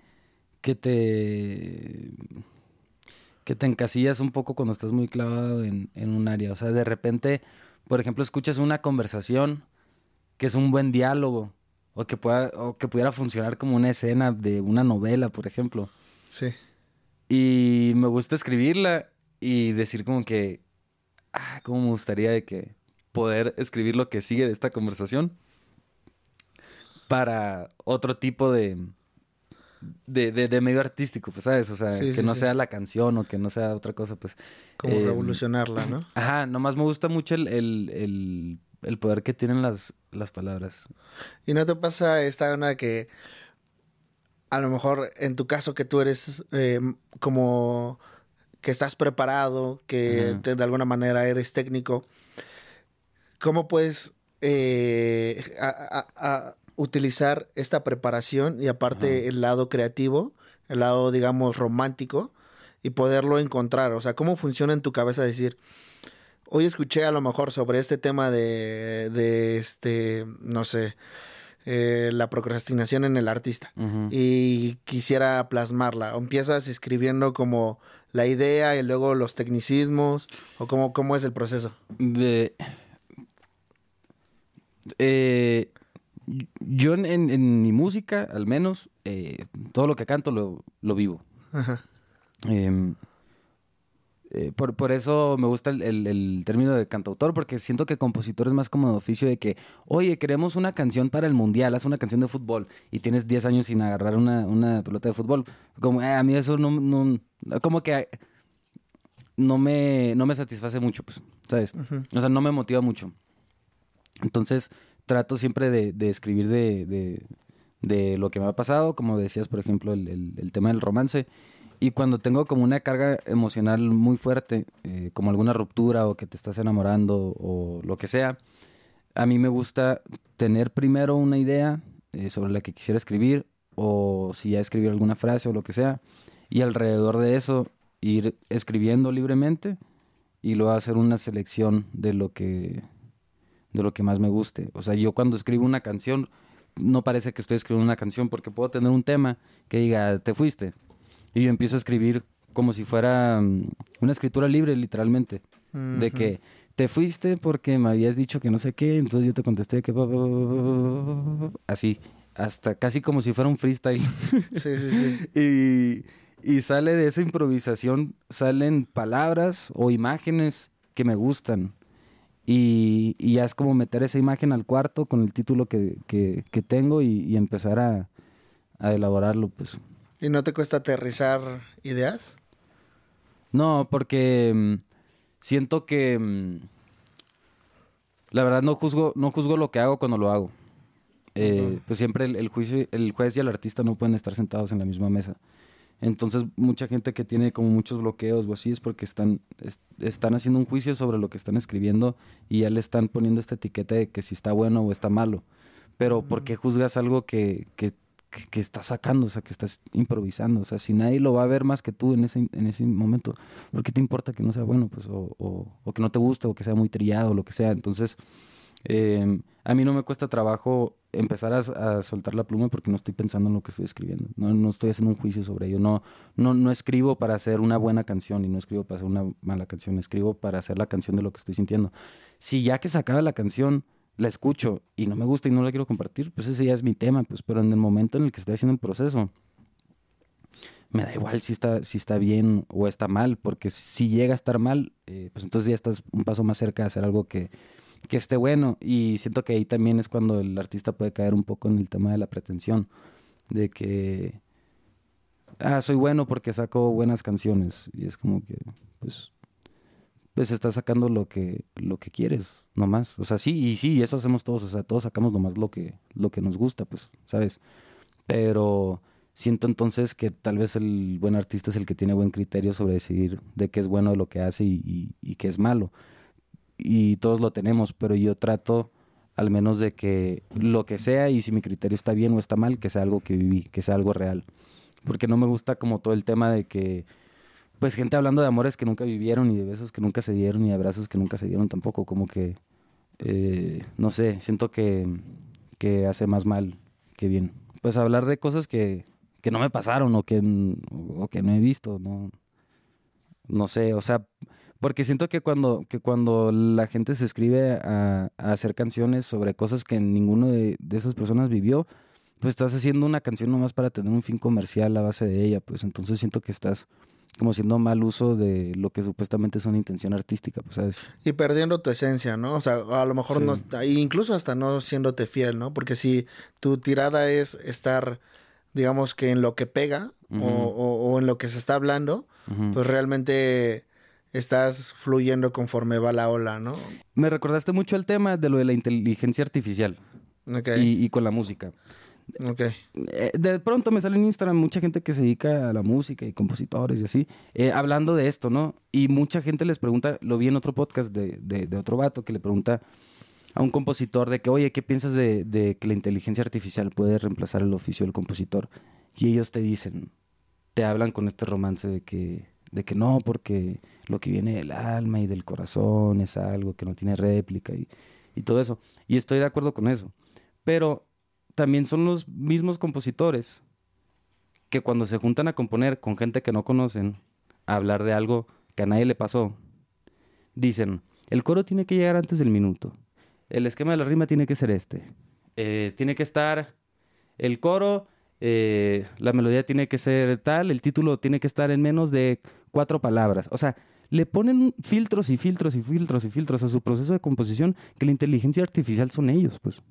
que te que te encasillas un poco cuando estás muy clavado en, en un área. O sea, de repente, por ejemplo, escuchas una conversación que es un buen diálogo o que pueda o que pudiera funcionar como una escena de una novela, por ejemplo. Sí. Y me gusta escribirla y decir como que ah, cómo me gustaría de que poder escribir lo que sigue de esta conversación para otro tipo de de, de, medio artístico, pues, ¿sabes? O sea, que no sea la canción o que no sea otra cosa, pues. Como em, revolucionarla, ¿no? Ajá, nomás me gusta mucho el, el el poder que tienen las, las palabras. ¿Y no te pasa esta una que a lo mejor en tu caso que tú eres eh, como que estás preparado, que de alguna manera eres técnico, ¿cómo puedes eh, a, utilizar esta preparación y aparte el lado creativo, el lado digamos romántico y poderlo encontrar? O sea, ¿cómo funciona en tu cabeza decir, hoy escuché a lo mejor sobre este tema de, de este, no sé, eh, la procrastinación en el artista y quisiera plasmarla. O empiezas escribiendo como la idea y luego los tecnicismos o cómo, cómo es el proceso. De, eh, yo en, mi música, al menos, eh, todo lo que canto lo, lo vivo. Ajá. Eh, por, por, eso me gusta el, el, término de cantautor, porque siento que compositor es más como de oficio de que, oye, queremos una canción para el mundial, haz una canción de fútbol y tienes 10 años sin agarrar una, una pelota de fútbol. Como, eh, a mí eso no, no, como que no me, no me satisface mucho, pues, ¿sabes? O sea, no me motiva mucho. Entonces, trato siempre de, de escribir de, de, de, lo que me ha pasado, como decías, por ejemplo, el, el tema del romance. Y cuando tengo como una carga emocional muy fuerte, eh, como alguna ruptura o que te estás enamorando o lo que sea, a mí me gusta tener primero una idea eh, sobre la que quisiera escribir o si ya escribir alguna frase o lo que sea, y alrededor de eso ir escribiendo libremente y luego hacer una selección de lo que de lo que más me guste. O sea, yo cuando escribo una canción no parece que estoy escribiendo una canción porque puedo tener un tema que diga, te fuiste, y yo empiezo a escribir como si fuera mm, una escritura libre, literalmente. De que te fuiste porque me habías dicho que no sé qué, entonces yo te contesté que... Así. hasta casi como si fuera un freestyle. Sí, sí, sí. y, y sale de esa improvisación, salen palabras o imágenes que me gustan. Y, y ya es como meter esa imagen al cuarto con el título que, que, que tengo y, y empezar a, a elaborarlo, pues. ¿Y no te cuesta aterrizar ideas? No, porque mm, siento que mm, la verdad no juzgo, no juzgo lo que hago cuando lo hago. Eh. Pues siempre el, el juicio, el juez y el artista no pueden estar sentados en la misma mesa. Entonces, mucha gente que tiene como muchos bloqueos o así es porque están, es- están haciendo un juicio sobre lo que están escribiendo y ya le están poniendo esta etiqueta de que si está bueno o está malo. Pero, ¿por qué juzgas algo que, que, que, que estás sacando? O sea, que estás improvisando. O sea, si nadie lo va a ver más que tú en ese, en ese momento, ¿por qué te importa que no sea bueno? Pues, o, que no te guste, o que sea muy trillado, o lo que sea. Entonces, eh, a mí no me cuesta trabajo empezar a, a soltar la pluma porque no estoy pensando en lo que estoy escribiendo. No, no estoy haciendo un juicio sobre ello. No, no, no escribo para hacer una buena canción y no escribo para hacer una mala canción. Escribo para hacer la canción de lo que estoy sintiendo. Si ya que se acaba la canción, la escucho y no me gusta y no la quiero compartir, pues ese ya es mi tema. Pues, pero en el momento en el que estoy haciendo el proceso, me da igual si está, si está bien o está mal, porque si llega a estar mal, eh, pues entonces ya estás un paso más cerca de hacer algo que, que esté bueno. Y siento que ahí también es cuando el artista puede caer un poco en el tema de la pretensión, de que, ah, soy bueno porque saco buenas canciones. Y es como que, pues, pues estás sacando lo que, lo que quieres, nomás. O sea, sí, y sí, eso hacemos todos, o sea, todos sacamos nomás lo que, lo que nos gusta, pues, ¿sabes? Pero siento entonces que tal vez el buen artista es el que tiene buen criterio sobre decidir de qué es bueno lo que hace y, y, y qué es malo. Y todos lo tenemos, pero yo trato al menos de que lo que sea y si mi criterio está bien o está mal, que sea algo que viví, que sea algo real. Porque no me gusta como todo el tema de que, pues gente hablando de amores que nunca vivieron y de besos que nunca se dieron y abrazos que nunca se dieron tampoco, como que, eh, no sé, siento que, que hace más mal que bien. Pues hablar de cosas que, que no me pasaron o que, o que no he visto, no, no sé, o sea, porque siento que cuando, que cuando la gente se escribe a, a hacer canciones sobre cosas que ninguno de, de esas personas vivió, pues estás haciendo una canción nomás para tener un fin comercial a base de ella, pues entonces siento que estás como haciendo mal uso de lo que supuestamente es una intención artística, pues sabes. Y perdiendo tu esencia, ¿no? O sea, a lo mejor Sí. no, incluso hasta no siéndote fiel, ¿no? Porque si tu tirada es estar, digamos que en lo que pega o- o, o en lo que se está hablando, pues realmente estás fluyendo conforme va la ola, ¿no? Me recordaste mucho el tema de lo de la inteligencia artificial y con la música. Ok. Eh, de pronto me sale en Instagram mucha gente que se dedica a la música y compositores y así, eh, hablando de esto, ¿no? Y mucha gente les pregunta, lo vi en otro podcast de, de- de otro vato que le pregunta a un compositor de que, oye, ¿qué piensas de, de que la inteligencia artificial puede reemplazar el oficio del compositor? Y ellos te dicen, te hablan con este romance de que, de que no, porque lo que viene del alma y del corazón es algo que no tiene réplica y, y todo eso. Y estoy de acuerdo con eso. Pero también son los mismos compositores que cuando se juntan a componer con gente que no conocen, a hablar de algo que a nadie le pasó, dicen, el coro tiene que llegar antes del minuto, el esquema de la rima tiene que ser este, eh, tiene que estar el coro, eh, la melodía tiene que ser tal, el título tiene que estar en menos de cuatro palabras. O sea, le ponen filtros y filtros y filtros y filtros a su proceso de composición que la inteligencia artificial son ellos, pues.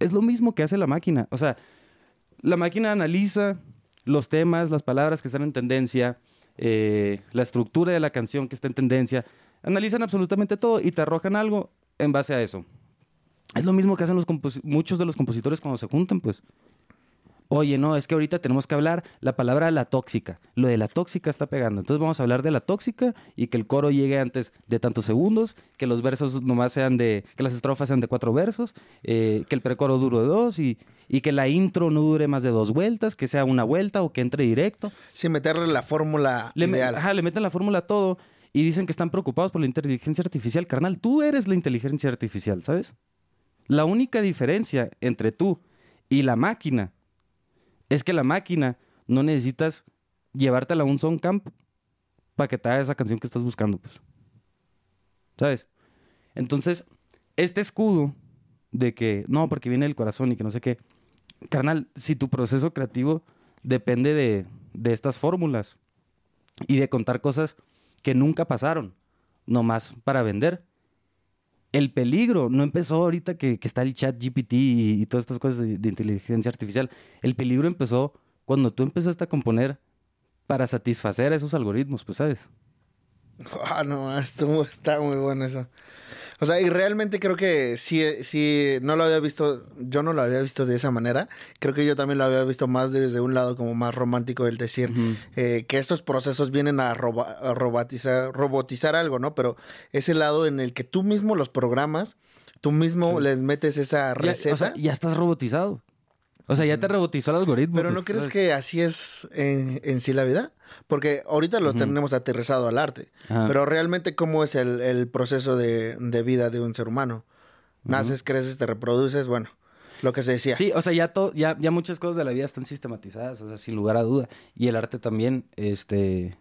Es lo mismo que hace la máquina. O sea, la máquina analiza los temas, las palabras que están en tendencia, eh, la estructura de la canción que está en tendencia, analizan absolutamente todo y te arrojan algo en base a eso. Es lo mismo que hacen los muchos de los compositores cuando se juntan, pues. Oye, no, es que ahorita tenemos que hablar la palabra la tóxica. Lo de la tóxica está pegando. Entonces vamos a hablar de la tóxica y que el coro llegue antes de tantos segundos, que los versos nomás sean de, que las estrofas sean de cuatro versos, eh, que el precoro dure dos y, y que la intro no dure más de dos vueltas, que sea una vuelta o que entre directo. Sin meterle la fórmula Le, me- ajá, le meten la fórmula a todo y dicen que están preocupados por la inteligencia artificial. Carnal, tú eres la inteligencia artificial, ¿sabes? La única diferencia entre tú y la máquina es que la máquina no necesitas llevártela a un sound camp para que te haga esa canción que estás buscando, pues. ¿Sabes? Entonces, este escudo de que no, porque viene del corazón y que no sé qué, carnal, si tu proceso creativo depende de, de estas fórmulas y de contar cosas que nunca pasaron, nomás para vender. El peligro no empezó ahorita que, que está el chat GPT y, todas estas cosas de, inteligencia artificial. El peligro empezó cuando tú empezaste a componer para satisfacer a esos algoritmos, pues, ¿sabes? Ah, no, estuvo, está muy bueno eso. O sea, y realmente creo que sí, sí, no lo había visto, yo no lo había visto de esa manera. Creo que yo también lo había visto más desde un lado como más romántico, el decir eh, que estos procesos vienen a, roba- a robotizar, robotizar algo, ¿no? Pero ese lado en el que tú mismo los programas, tú mismo Sí. les metes esa Ya, receta. o sea, ya estás robotizado. O sea, ya te robotizó el algoritmo. Pero ¿no pues, crees que así es en, en sí la vida? Porque ahorita lo tenemos aterrizado al arte. Ajá. Pero realmente, ¿cómo es el, el proceso de, de vida de un ser humano? Naces, creces, te reproduces, bueno, lo que se decía. Sí, o sea, ya, to- ya, ya muchas cosas de la vida están sistematizadas, o sea, sin lugar a duda. Y el arte también, este...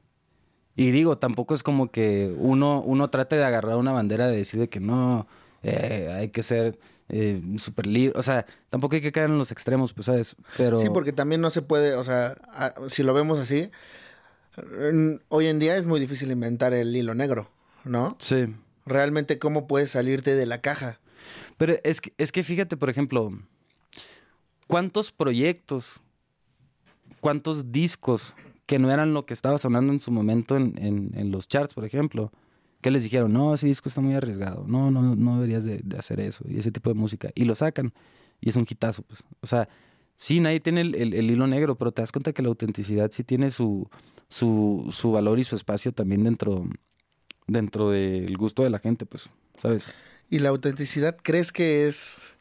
Y digo, tampoco es como que uno, uno trate de agarrar una bandera de decir de que no, eh, hay que ser eh, súper libre. O sea, tampoco hay que caer en los extremos, pues, ¿sabes? Pero... Sí, porque también no se puede, o sea, a- si lo vemos así, en- hoy en día es muy difícil inventar el hilo negro, ¿no? Sí. Realmente, ¿cómo puedes salirte de la caja? Pero es que, es que fíjate, por ejemplo, ¿cuántos proyectos, cuántos discos que no eran lo que estaba sonando en su momento en, en- en los charts, por ejemplo, que les dijeron, no, ese disco está muy arriesgado, no, no, no deberías de, hacer eso, y ese tipo de música, y lo sacan, y es un hitazo, pues. O sea, sí, nadie tiene el, el- el hilo negro, pero te das cuenta que la autenticidad sí tiene su, su, su valor y su espacio también dentro, dentro del gusto de la gente, pues, ¿sabes? ¿Y la autenticidad crees que es,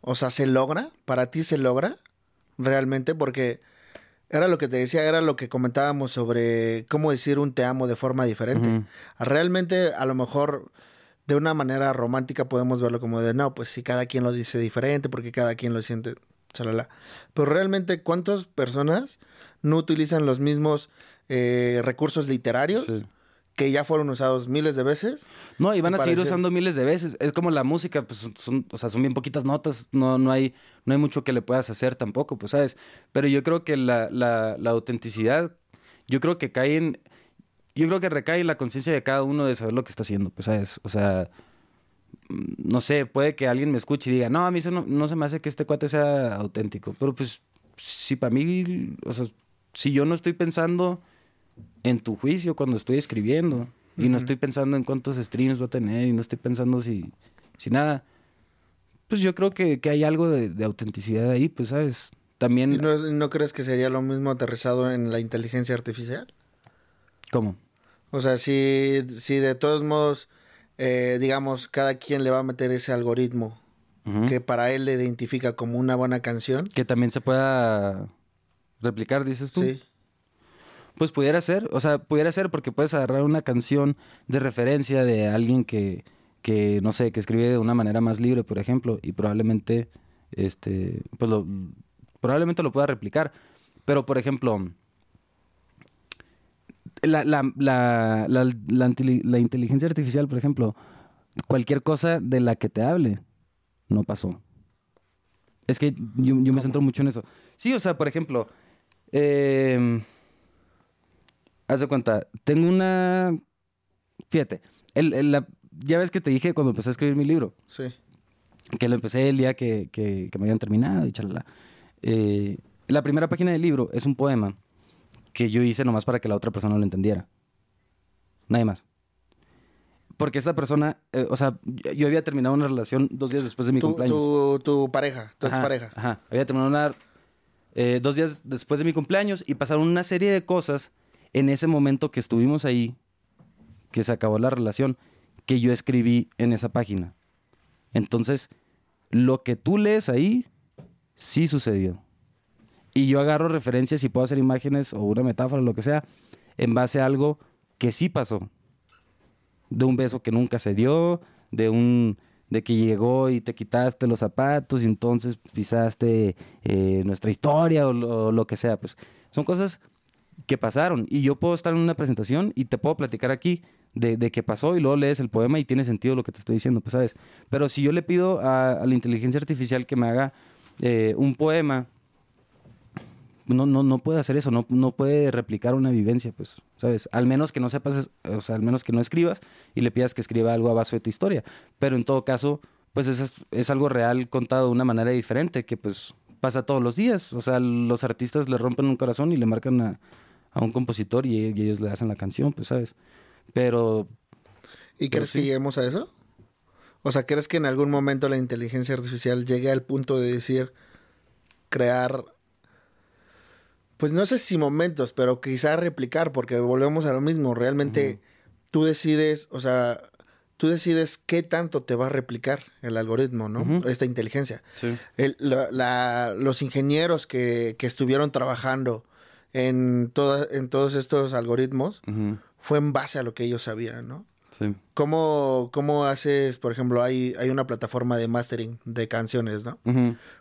o sea, se logra? ¿Para ti se logra realmente? Porque era lo que te decía, era lo que comentábamos sobre cómo decir un te amo de forma diferente. Realmente, a lo mejor, de una manera romántica podemos verlo como de, no, pues si cada quien lo dice diferente, porque cada quien lo siente, chalala. Pero realmente, ¿cuántas personas no utilizan los mismos eh, recursos literarios Sí. Que ya fueron usados miles de veces? No, y van a seguir usando miles de veces. Es como la música, pues son- o sea, son bien poquitas notas, no, no, hay, no hay mucho que le puedas hacer tampoco, pues, ¿sabes? Pero yo creo que la, la, la autenticidad, yo creo que cae en, yo creo que recae en la conciencia de cada uno de saber lo que está haciendo, pues, ¿sabes? O sea, no sé, puede que alguien me escuche y diga, no, a mí eso no, no se me hace que este cuate sea auténtico, pero pues, si para mí, o sea, si yo no estoy pensando en tu juicio cuando estoy escribiendo y no estoy pensando en cuántos streams va a tener y no estoy pensando si, si nada, pues yo creo que, que hay algo de, de autenticidad ahí, pues, ¿sabes? También... ¿Y no, no crees que sería lo mismo aterrizado en la inteligencia artificial? ¿Cómo? O sea, si, si de todos modos, eh, digamos, cada quien le va a meter ese algoritmo que para él le identifica como una buena canción. Que también se pueda replicar, dices tú. Sí. Pues pudiera ser, o sea, pudiera ser porque puedes agarrar una canción de referencia de alguien que, que no sé, que escribe de una manera más libre, por ejemplo, y probablemente, este, pues lo, probablemente lo pueda replicar. Pero, por ejemplo, la, la, la, la, la inteli- la inteligencia artificial, por ejemplo, cualquier cosa de la que te hable, no pasó. Es que yo, yo me centro mucho en eso. Sí, o sea, por ejemplo, eh, haz de cuenta, tengo una... Fíjate, el, el- la- ya ves que te dije cuando empecé a escribir mi libro, Sí. que lo empecé el día que, que, que me habían terminado y chalala. Eh, la primera página del libro es un poema que yo hice nomás para que la otra persona lo entendiera. Nadie más. Porque esta persona, eh, o sea, yo había terminado una relación dos días después de mi Tu, cumpleaños. tu, tu pareja, tu Ajá, expareja. Ajá. Había terminado una, eh, dos días después de mi cumpleaños y pasaron una serie de cosas en ese momento que estuvimos ahí, que se acabó la relación, que yo escribí en esa página. Entonces, lo que tú lees ahí, sí sucedió. Y yo agarro referencias y puedo hacer imágenes o una metáfora, lo que sea, en base a algo que sí pasó. De un beso que nunca se dio, de un de que llegó y te quitaste los zapatos y entonces pisaste eh, nuestra historia o lo, o lo que sea. Pues son cosas que pasaron y yo puedo estar en una presentación y te puedo platicar aquí de, de qué pasó y luego lees el poema y tiene sentido lo que te estoy diciendo, pues sabes. Pero si yo le pido a, la inteligencia artificial que me haga eh, un poema no, no, no puede hacer eso, no, no puede replicar una vivencia, pues, ¿sabes? Al menos que no sepas, o sea, al menos que no escribas y le pidas que escriba algo a base de tu historia. Pero en todo caso, pues es, es algo real contado de una manera diferente que pues pasa todos los días. O sea, los artistas le rompen un corazón y le marcan a, a un compositor y, ellos le hacen la canción, pues, ¿sabes? Pero... ¿Y crees que lleguemos a eso? O sea, ¿crees que en algún momento la inteligencia artificial llegue al punto de decir, crear pues no sé si momentos, pero quizá replicar, porque volvemos a lo mismo. Realmente tú decides, o sea, tú decides qué tanto te va a replicar el algoritmo, ¿no? Esta inteligencia. Sí. los ingenieros que, estuvieron trabajando en, en todos estos algoritmos fue en base a lo que ellos sabían, ¿no? Sí. ¿Cómo, ¿Cómo, haces, por ejemplo, hay, hay una plataforma de mastering de canciones, ¿no?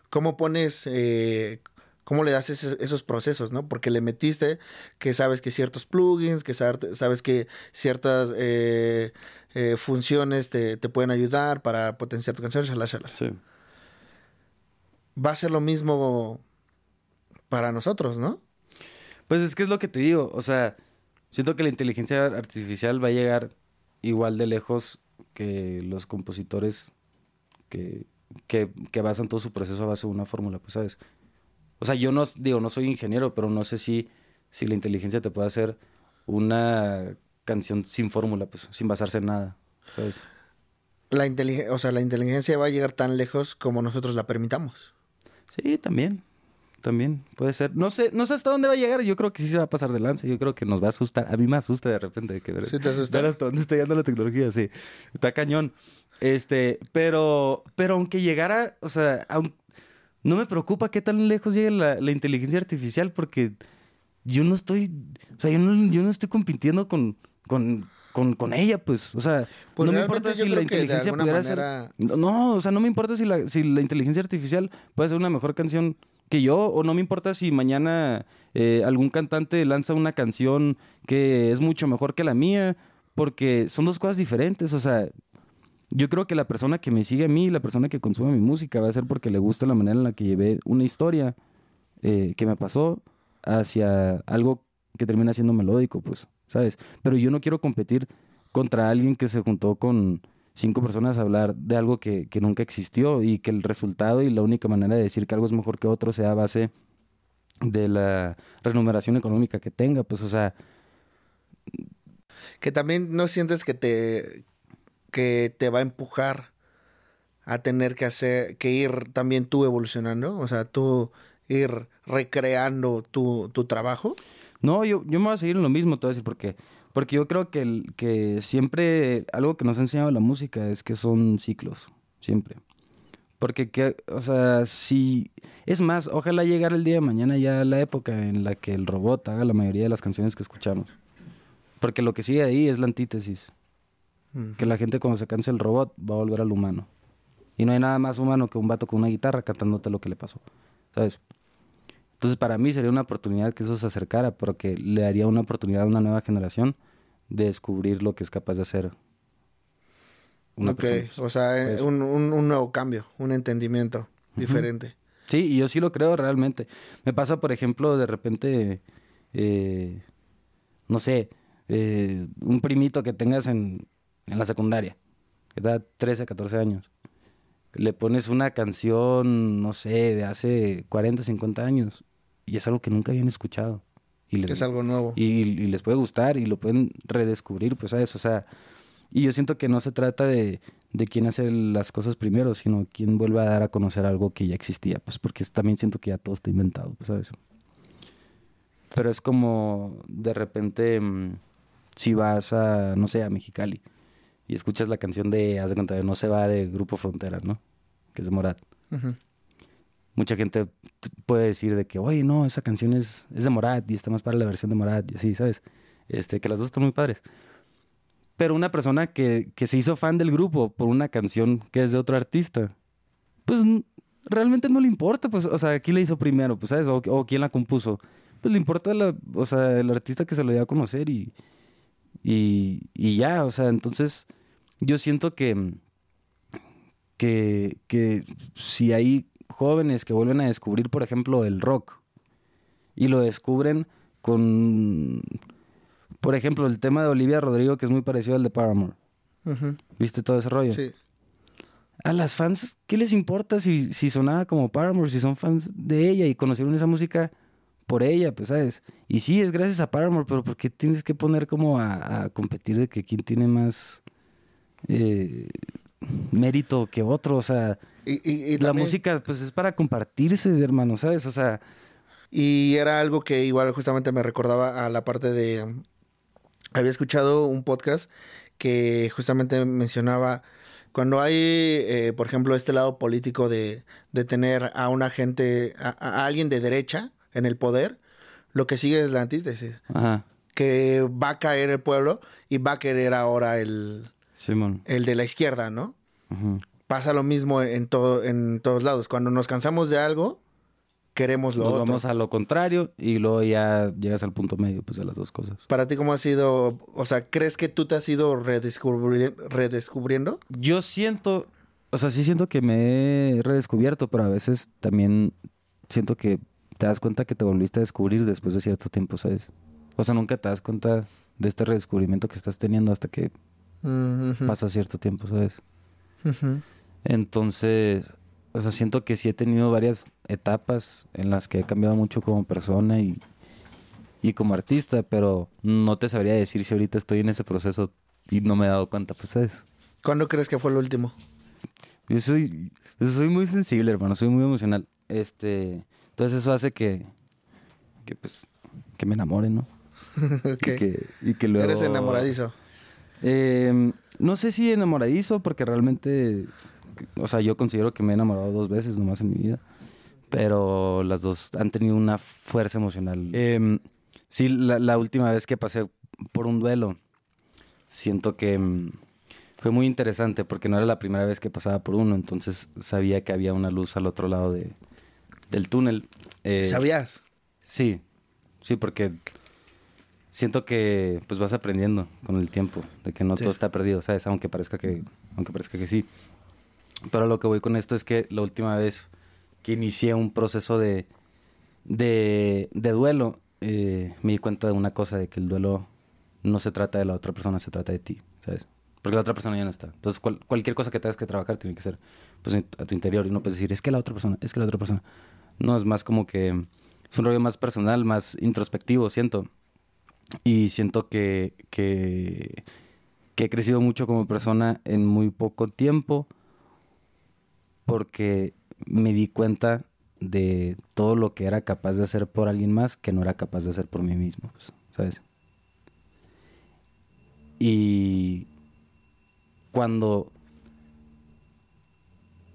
¿Cómo pones eh, cómo le das esos procesos, ¿no? Porque le metiste que sabes que ciertos plugins, que sabes que ciertas eh, eh, funciones te, pueden ayudar para potenciar tu canción, shala, shala. Sí. Va a ser lo mismo para nosotros, ¿no? Pues es que es lo que te digo, o sea, siento que la inteligencia artificial va a llegar igual de lejos que los compositores que, que, que basan todo su proceso a base de una fórmula, pues, ¿sabes? O sea, yo no, digo, no soy ingeniero, pero no sé si, si la inteligencia te puede hacer una canción sin fórmula, pues, sin basarse en nada, ¿sabes? La inteligencia, o sea, la inteligencia va a llegar tan lejos como nosotros la permitamos. Sí, también. También puede ser. No sé, no sé hasta dónde va a llegar. Yo creo que sí se va a pasar de lance. Yo creo que nos va a asustar. A mí me asusta de repente que ver, ¿Sí te asusta? hasta dónde está llegando la tecnología. Sí, está cañón. Este, pero, pero aunque llegara, o sea, aun, no me preocupa qué tan lejos llegue la, inteligencia artificial porque yo no estoy, o sea, yo no, yo no estoy compitiendo con, con, con, ella, pues, o sea, pues no me importa si la inteligencia pudiera ser... No, o sea, no me importa si la, si la inteligencia artificial puede hacer una mejor canción que yo, o no me importa si mañana eh, algún cantante lanza una canción que es mucho mejor que la mía, porque son dos cosas diferentes, o sea, yo creo que la persona que me sigue a mí, la persona que consume mi música, va a ser porque le gusta la manera en la que llevé una historia eh, que me pasó hacia algo que termina siendo melódico, pues, ¿sabes? Pero yo no quiero competir contra alguien que se juntó con cinco personas a hablar de algo que, que nunca existió y que el resultado y la única manera de decir que algo es mejor que otro sea a base de la remuneración económica que tenga, pues, o sea... Que también no sientes que te, que te va a empujar a tener que hacer, que ir también tú evolucionando, o sea, tú ir recreando tu, tu trabajo? No, yo, yo me voy a seguir en lo mismo, te voy a decir por qué. Porque yo creo que, el, que siempre algo que nos ha enseñado la música es que son ciclos, siempre. Porque, que, o sea, si... Es más, ojalá llegara el día de mañana ya la época en la que el robot haga la mayoría de las canciones que escuchamos. Porque lo que sigue ahí es la antítesis. Que la gente cuando se canse el robot va a volver al humano. Y no hay nada más humano que un vato con una guitarra cantándote lo que le pasó. ¿Sabes? Entonces para mí sería una oportunidad que eso se acercara, porque le daría una oportunidad a una nueva generación de descubrir lo que es capaz de hacer una persona. O sea, eh, un, un, nuevo cambio, un entendimiento diferente. Sí, y yo sí lo creo realmente. Me pasa, por ejemplo, de repente, eh, no sé, eh, un primito que tengas en, en la secundaria, que da 13, 14 años. Le pones una canción, no sé, de hace 40, 50 años y es algo que nunca habían escuchado. Y es algo nuevo. Y, les puede gustar y lo pueden redescubrir, pues, ¿sabes? O sea, y yo siento que no se trata de, de quién hace las cosas primero, sino quién vuelve a dar a conocer algo que ya existía, pues, porque también siento que ya todo está inventado, pues, ¿sabes? Pero es como, de repente, mm, si vas a, no sé, a Mexicali y escuchas la canción de, haz de cuenta, de No se va de Grupo Frontera, ¿no? Que es de Morat. Mucha gente puede decir de que, oye, no, esa canción es, es de Morat y está más para la versión de Morat y así, ¿sabes? Este, que las dos están muy padres. Pero una persona que, que se hizo fan del grupo por una canción que es de otro artista, pues realmente no le importa, pues, o sea, ¿quién la hizo primero? Pues, ¿sabes? O, quién la compuso. Pues le importa, la, o sea, el artista que se lo dio a conocer y, y, y ya, o sea, entonces yo siento que, que, que si hay jóvenes que vuelven a descubrir, por ejemplo, el rock. Y lo descubren con, por ejemplo, el tema de Olivia Rodrigo, que es muy parecido al de Paramore. ¿Viste todo ese rollo? Sí. A las fans, ¿qué les importa si, si sonaba como Paramore, si son fans de ella y conocieron esa música por ella, pues, ¿sabes? Y sí, es gracias a Paramore, pero ¿por qué tienes que poner como a, a competir de que quién tiene más eh, mérito que otro? O sea, Y, y- y la también- música, pues, es para compartirse, hermano, ¿sabes? O sea, Y era algo que igual justamente me recordaba a la parte de... Había escuchado un podcast que justamente mencionaba cuando hay, eh, por ejemplo, este lado político de, de tener a una gente, a, a alguien de derecha en el poder, lo que sigue es la antítesis, ajá, que va a caer el pueblo y va a querer ahora el, Simón. el de la izquierda, ¿no? Ujú. Pasa lo mismo en, todo, en todos lados. Cuando nos cansamos de algo, queremos lo Nos otro. vamos a lo contrario y luego ya llegas al punto medio, pues, de las dos cosas. Para ti, ¿cómo ha sido? O sea, ¿crees que tú te has ido redescubri- redescubriendo? Yo siento, o sea, sí siento que me he redescubierto, pero a veces también siento que te das cuenta que te volviste a descubrir después de cierto tiempo, ¿sabes? O sea, nunca te das cuenta de este redescubrimiento que estás teniendo hasta que Ujú, pasa cierto tiempo, ¿sabes? ujú. Entonces, o sea, siento que sí he tenido varias etapas en las que he cambiado mucho como persona y, y como artista, pero no te sabría decir si ahorita estoy en ese proceso y no me he dado cuenta, pues, ¿sabes? ¿Cuándo crees que fue el último? Yo soy, yo soy muy sensible, hermano, soy muy emocional. Este, entonces eso hace que, que pues, que me enamore, ¿no? Y que, y que luego... Eres enamoradizo. Eh, no sé si enamoradizo, porque realmente, o sea, yo considero que me he enamorado dos veces nomás en mi vida, pero las dos han tenido una fuerza emocional. Eh, sí, la, la última vez que pasé por un duelo, siento que mm, fue muy interesante, porque no era la primera vez que pasaba por uno, entonces sabía que había una luz al otro lado de, del túnel. Eh, ¿Sabías? Sí, sí, porque siento que pues vas aprendiendo con el tiempo, de que no Sí. todo está perdido, ¿sabes? Aunque parezca que, aunque parezca que sí. Pero lo que voy con esto es que la última vez que inicié un proceso de, de, duelo, eh, me di cuenta de una cosa, de que el duelo no se trata de la otra persona, se trata de ti, ¿sabes? Porque la otra persona ya no está. Entonces, cual- cualquier cosa que tengas que trabajar tiene que ser pues, a tu interior y no puedes decir, es que la otra persona, es que la otra persona. No, es más como que es un rollo más personal, más introspectivo, siento. Y siento que, que, que he crecido mucho como persona en muy poco tiempo porque me di cuenta de todo lo que era capaz de hacer por alguien más que no era capaz de hacer por mí mismo, pues, ¿sabes? Y cuando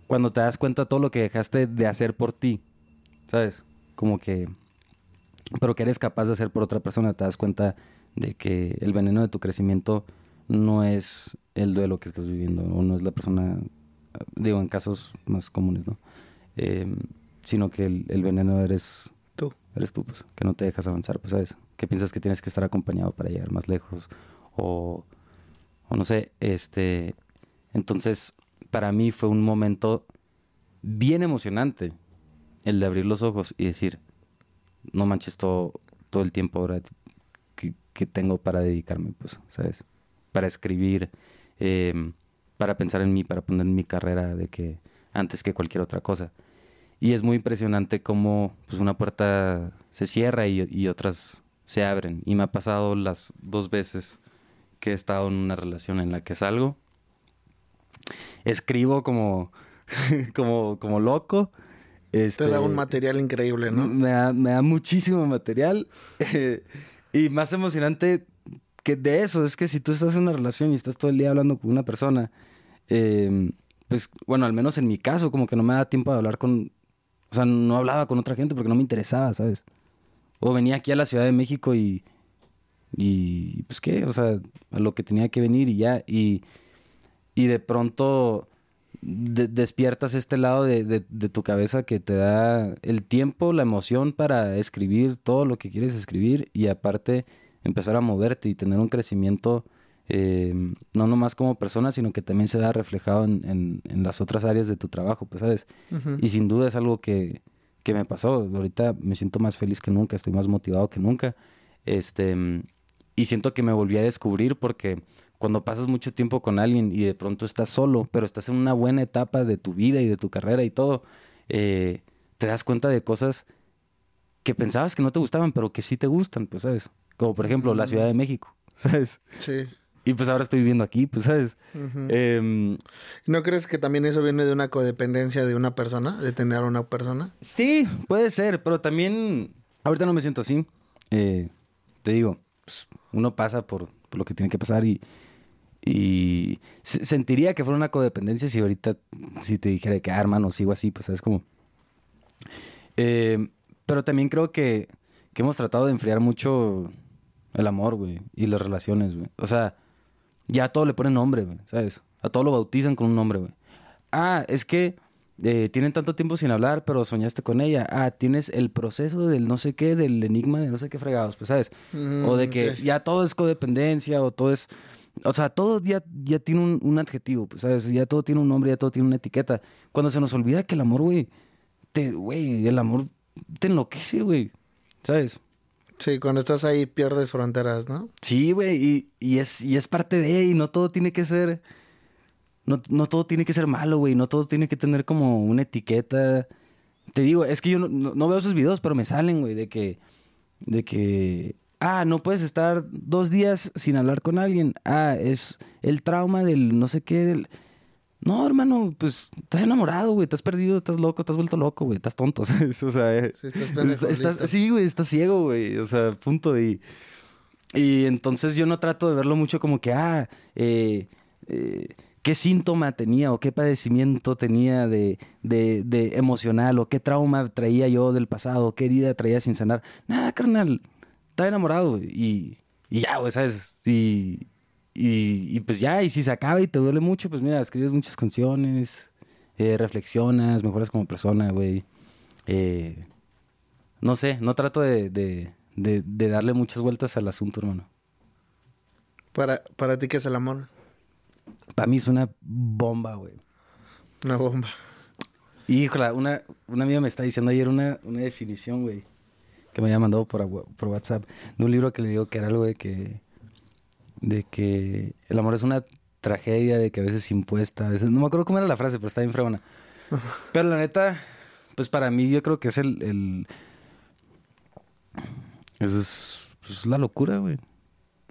cuando te das cuenta de todo lo que dejaste de hacer por ti, ¿sabes? Como que pero que eres capaz de hacer por otra persona, te das cuenta de que el veneno de tu crecimiento no es el duelo que estás viviendo o no es la persona, digo, en casos más comunes, ¿no? Eh, sino que el, el veneno eres Tú. eres tú, pues, que no te dejas avanzar, pues, ¿sabes? Que piensas que tienes que estar acompañado para llegar más lejos o, o no sé, este... Entonces, para mí fue un momento bien emocionante el de abrir los ojos y decir, no manches todo, todo el tiempo ahora que, que tengo para dedicarme, pues, ¿sabes? Para escribir, eh, para pensar en mí, para poner en mi carrera de que antes que cualquier otra cosa. Y es muy impresionante cómo pues, una puerta se cierra y, y otras se abren. Y me ha pasado las dos veces que he estado en una relación en la que salgo. Escribo como, como, como loco. Te da un Este, material increíble, ¿no? me da, me da muchísimo material. y más emocionante que de eso es que si tú estás en una relación y estás todo el día hablando con una persona, eh, pues bueno, al menos en mi caso, como que no me da tiempo de hablar con. O sea, no hablaba con otra gente porque no me interesaba, ¿sabes? O venía aquí a la Ciudad de México y. Y pues qué, o sea, a lo que tenía que venir y ya. Y, y de pronto de- despiertas este lado de- de tu cabeza que te da el tiempo, la emoción para escribir todo lo que quieres escribir y aparte empezar a moverte y tener un crecimiento Eh, no nomás como persona, sino que también se da reflejado en, en, las otras áreas de tu trabajo, pues, ¿sabes? Y sin duda es algo que, que me pasó. Ahorita me siento más feliz que nunca, estoy más motivado que nunca. Este, y siento que me volví a descubrir porque cuando pasas mucho tiempo con alguien y de pronto estás solo, pero estás en una buena etapa de tu vida y de tu carrera y todo, eh, te das cuenta de cosas que pensabas que no te gustaban, pero que sí te gustan, pues, ¿sabes? Como por ejemplo la Ciudad de México, ¿sabes? Sí. Y pues ahora estoy viviendo aquí, pues, ¿sabes? Em, ¿No crees que también eso viene de una codependencia de una persona, de tener a una persona? Sí, puede ser, pero también ahorita no me siento así. Eh, te digo, pues, uno pasa por, lo que tiene que pasar y, y sentiría que fuera una codependencia si ahorita, si te dijera que, ah, hermano, sigo así, pues, ¿sabes? Como... Eh, pero también creo que, que hemos tratado de enfriar mucho el amor, güey, y las relaciones, güey. O sea, ya a todo le ponen nombre, güey, ¿sabes? A todo lo bautizan con un nombre, güey. Ah, es que eh, tienen tanto tiempo sin hablar, pero soñaste con ella. Ah, tienes el proceso del no sé qué, del enigma de no sé qué fregados, pues, ¿sabes? o de mm, que ya todo es codependencia, o todo es. O sea, todo ya, ya tiene un, un, adjetivo, pues, ¿sabes? Ya todo tiene un nombre, ya todo tiene una etiqueta. Cuando se nos olvida que el amor, güey, te, güey, el amor te enloquece, güey, ¿sabes? Sí, cuando estás ahí pierdes fronteras, ¿no? Sí, güey, y, y, es, y es parte de, y no todo tiene que ser, no, no todo tiene que ser malo, güey, no todo tiene que tener como una etiqueta. Te digo, es que yo no, veo esos videos, pero me salen, güey, de que, de que, ah, no puedes estar dos días sin hablar con alguien, ah, es el trauma del no sé qué, del... No, hermano, pues estás enamorado, güey, estás perdido, estás loco, estás vuelto loco, güey, estás tonto, ¿sabes? O sea, eh, sí, estás, sí, güey, estás ciego, güey, o sea, punto. Y, y entonces yo no trato de verlo mucho como que, ah, eh, eh, qué síntoma tenía o qué padecimiento tenía de, de, de, emocional o qué trauma traía yo del pasado, qué herida traía sin sanar. Nada, carnal, estaba enamorado y, y ya, güey, ¿sabes? Y, y, pues ya, y si se acaba y te duele mucho, pues mira, escribes muchas canciones, eh, reflexionas, mejoras como persona, güey. Eh, no sé, no trato de, de, de, darle muchas vueltas al asunto, hermano. ¿Para, para ti qué es el amor? Para mí es una bomba, güey. Una bomba. Híjole, una, una amiga me está diciendo ayer una, una definición, güey, que me había mandado por, por WhatsApp, de un libro que le digo que era algo de que de que el amor es una tragedia, de que a veces impuesta, a veces... No me acuerdo cómo era la frase, pero está bien fregona. Pero la neta, pues para mí yo creo que es el... el... Es, pues, la locura, güey.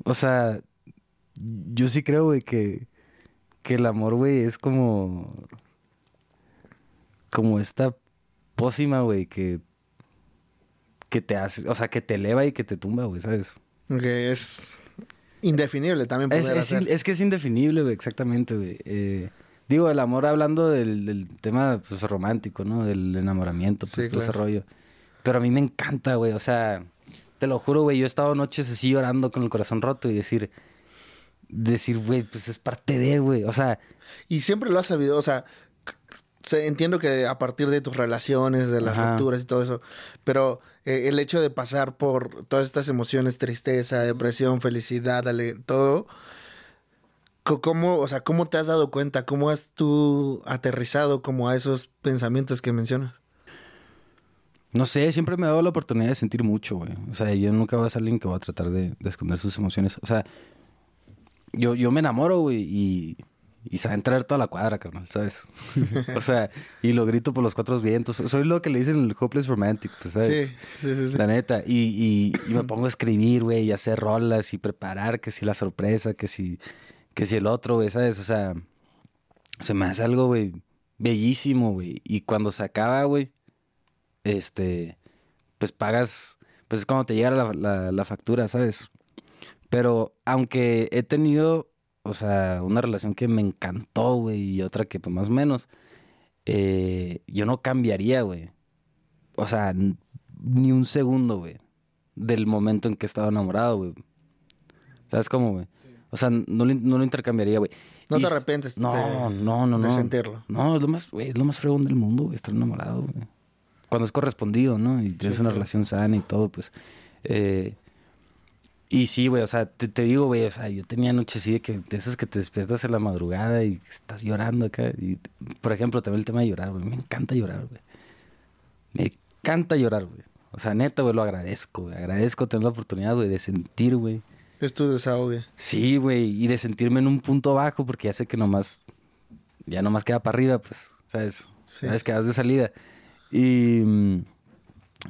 O sea, yo sí creo, güey, que, que el amor, güey, es como... Como esta pócima, güey, que... Que te hace... O sea, que te eleva y que te tumba, güey, ¿sabes? Que es Indefinible también es, es, que es indefinible, güey, exactamente, güey. Eh, digo, el amor hablando del, tema pues, romántico, ¿no? Del enamoramiento, pues todo ese rollo. Pero a mí me encanta, güey. O sea, te lo juro, güey. Yo he estado noches así llorando con el corazón roto y decir, decir, güey, pues es parte de, güey. O sea. Y siempre lo has sabido, o sea, entiendo que a partir de tus relaciones, de las rupturas y todo eso, pero eh, el hecho de pasar por todas estas emociones, tristeza, depresión, felicidad, todo, ¿cómo, o sea, ¿cómo te has dado cuenta? ¿Cómo has tú aterrizado como a esos pensamientos que mencionas? No sé, siempre me ha dado la oportunidad de sentir mucho, güey. O sea, yo nunca voy a ser alguien que va a tratar de, de esconder sus emociones. O sea, yo, yo me enamoro, güey, y y se va a entrar toda la cuadra, carnal, ¿sabes? o sea, y lo grito por los cuatro vientos. Soy lo que le dicen el hopeless romantic, pues, ¿sabes? Sí, sí, sí. sí. La neta. Y, y, me pongo a escribir, güey, y hacer rolas y preparar, que si la sorpresa, que si, que si el otro, güey, ¿sabes? O sea, se me hace algo, güey, bellísimo, güey. Y cuando se acaba, güey, este, pues pagas, pues es cuando te llega la, la, la factura, ¿sabes? Pero aunque he tenido o sea, una relación que me encantó, güey, y otra que pues más o menos, eh, yo no cambiaría, güey. O sea, ni un segundo, güey, del momento en que estaba enamorado, güey. ¿Sabes cómo, güey? O sea, no, lo intercambiaría, güey. No te arrepientes no, no, no, no. de sentirlo. No, es lo más, güey, es lo más fregón del mundo, güey, estar enamorado, güey. Cuando es correspondido, ¿no? Y tienes una relación sana y todo, pues. Eh, Y sí, güey, o sea, te, te digo, güey, o sea, yo tenía noches así de que de esas que te despiertas en la madrugada y estás llorando acá. Y, por ejemplo, también el tema de llorar, güey. Me encanta llorar, güey. Me encanta llorar, güey. O sea, neta, güey, lo agradezco, güey. Agradezco tener la oportunidad, güey, de sentir, güey. Es tu desahogo. Sí, güey, y de sentirme en un punto bajo porque ya sé que nomás, ya nomás queda para arriba, pues, ¿sabes? Sí. Sabes que vas de salida. Y,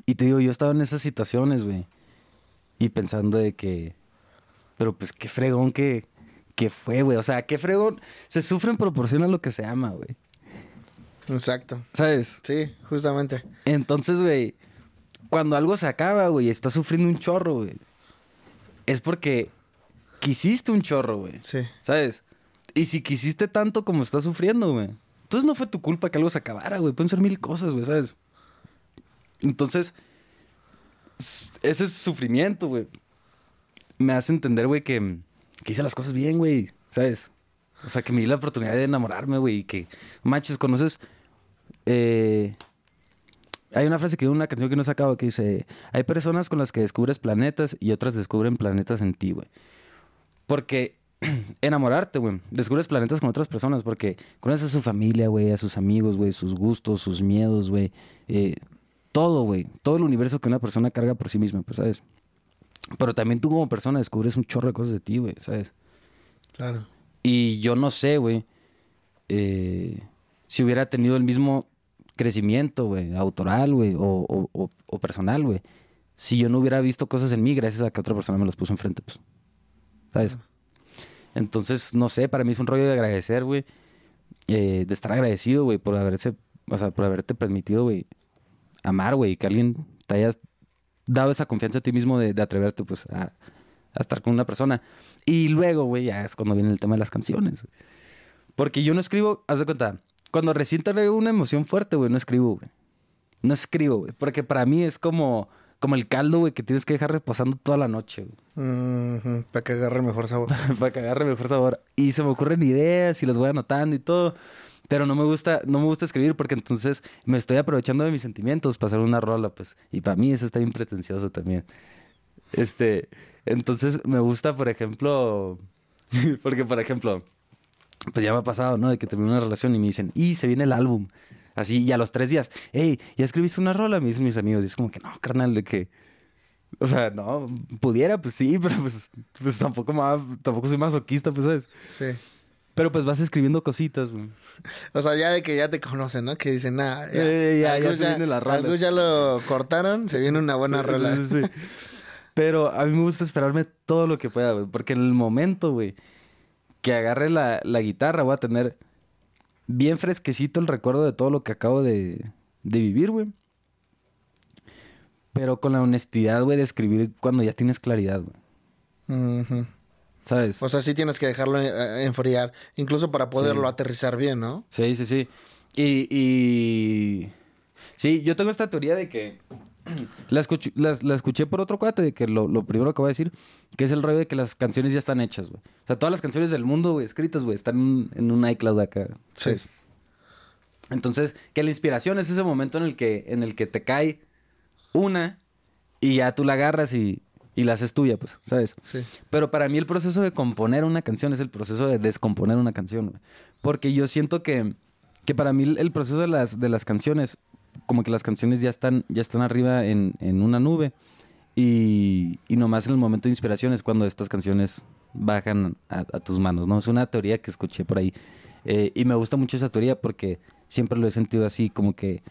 y te digo, yo estaba en esas situaciones, güey. Y pensando de que, pero pues qué fregón que, que fue, güey. O sea, qué fregón. Se sufre en proporción a lo que se ama, güey. Exacto. ¿Sabes? Sí, justamente. Entonces, güey, cuando algo se acaba, güey, estás sufriendo un chorro, güey. Es porque quisiste un chorro, güey. Sí. ¿Sabes? Y si quisiste tanto como estás sufriendo, güey. Entonces no fue tu culpa que algo se acabara, güey. Pueden ser mil cosas, güey, ¿sabes? Entonces, ese sufrimiento, güey, me hace entender, güey, que, hice las cosas bien, güey, ¿sabes? O sea, que me di la oportunidad de enamorarme, güey, y que, manches, conoces... eh, hay una frase que una canción que no he sacado que dice, hay personas con las que descubres planetas y otras descubren planetas en ti, güey. Porque enamorarte, güey, descubres planetas con otras personas porque conoces a su familia, güey, a sus amigos, güey, sus gustos, sus miedos, güey. eh, todo, güey. Todo el universo que una persona carga por sí misma, pues, ¿sabes? Pero también tú como persona descubres un chorro de cosas de ti, güey, ¿sabes? Claro. Y yo no sé, güey, eh, si hubiera tenido el mismo crecimiento, güey, autoral, güey, o, o- o- o personal, güey, si yo no hubiera visto cosas en mí gracias a que otra persona me las puso enfrente, pues. ¿Sabes? Entonces, no sé, para mí es un rollo de agradecer, güey, eh, de estar agradecido, güey, por haberse, o sea, por haberte permitido, güey, amar, güey, que alguien te haya dado esa confianza a ti mismo de, de atreverte, pues, a, a estar con una persona. Y luego, güey, ya es cuando viene el tema de las canciones, güey. Porque yo no escribo, haz de cuenta, cuando recién traigo una emoción fuerte, güey, no escribo, güey. No escribo, güey. Porque para mí es como, como el caldo, güey, que tienes que dejar reposando toda la noche, güey. Para que agarre mejor sabor. para que agarre mejor sabor. Y se me ocurren ideas y las voy anotando y todo. Pero no me gusta, no me gusta escribir porque entonces me estoy aprovechando de mis sentimientos para hacer una rola, pues. Y para mí eso está bien pretencioso también. Este, entonces me gusta, por ejemplo, porque por ejemplo, pues ya me ha pasado, ¿no? De que termino una relación y me dicen, y se viene el álbum. Así, y a los tres días, hey, ¿ya escribiste una rola? Me dicen mis amigos. Y es como que, no, carnal, de que... O sea, no, pudiera, pues sí, pero pues, pues tampoco, ma- tampoco soy masoquista, pues, ¿sabes? Sí. Pero pues vas escribiendo cositas, güey. O sea, ya de que ya te conocen, ¿no? Que dicen, nada, ya, Eh, ya- ya Gus se vienen las rolas. al Gus ya lo cortaron, se viene una buena Sí, rola. sí, sí, sí. Pero a mí me gusta esperarme todo lo que pueda, güey. Porque en el momento, güey, que agarre la, la guitarra, voy a tener bien fresquecito el recuerdo de todo lo que acabo de, de vivir, güey. Pero con la honestidad, güey, de escribir cuando ya tienes claridad, güey. Ujú. ¿Sabes? O sea, sí tienes que dejarlo eh, enfriar, incluso para poderlo Sí. aterrizar bien, ¿no? Sí, sí, sí. Y, y... Sí, yo tengo esta teoría de que... La escuché, la, la escuché por otro cuate, de que lo, lo primero que voy a decir, que es el rollo de que las canciones ya están hechas, güey. O sea, todas las canciones del mundo, güey, escritas, güey, están en, en un iCloud acá. Sí. ¿sabes? Entonces, que la inspiración es ese momento en el que, en el que te cae una y ya tú la agarras y, y la haces tuya, pues, ¿sabes? Sí. Pero para mí el proceso de componer una canción es el proceso de descomponer una canción, güey. Porque yo siento que, que para mí el- proceso de las, de las canciones, como que las canciones ya están, ya están arriba en, en una nube. Y, y nomás en el momento de inspiración es cuando estas canciones bajan a, a tus manos, ¿no? Es una teoría que escuché por ahí. Eh, y me gusta mucho esa teoría porque siempre lo he sentido así, como que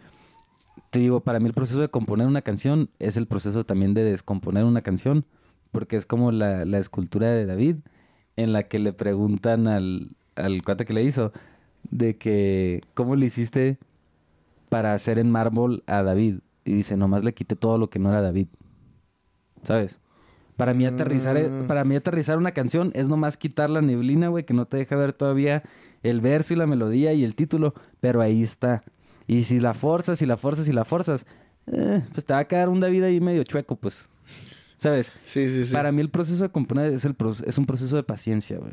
te digo, para mí el proceso de componer una canción es el proceso también de descomponer una canción, porque es como la, la escultura de David, en la que le preguntan al, al cuate que le hizo, de que, ¿cómo le hiciste para hacer en mármol a David? Y dice, nomás le quité todo lo que no era David. ¿Sabes? Para mí aterrizar, Mm. para mí aterrizar una canción es nomás quitar la neblina, güey, que no te deja ver todavía el verso y la melodía y el título, pero ahí está. Y si la forzas, y la forzas, y la forzas, eh, pues te va a quedar un David ahí medio chueco, pues. ¿Sabes? Sí, sí, sí. Para mí el proceso de componer es, el proce- es un proceso de paciencia, güey.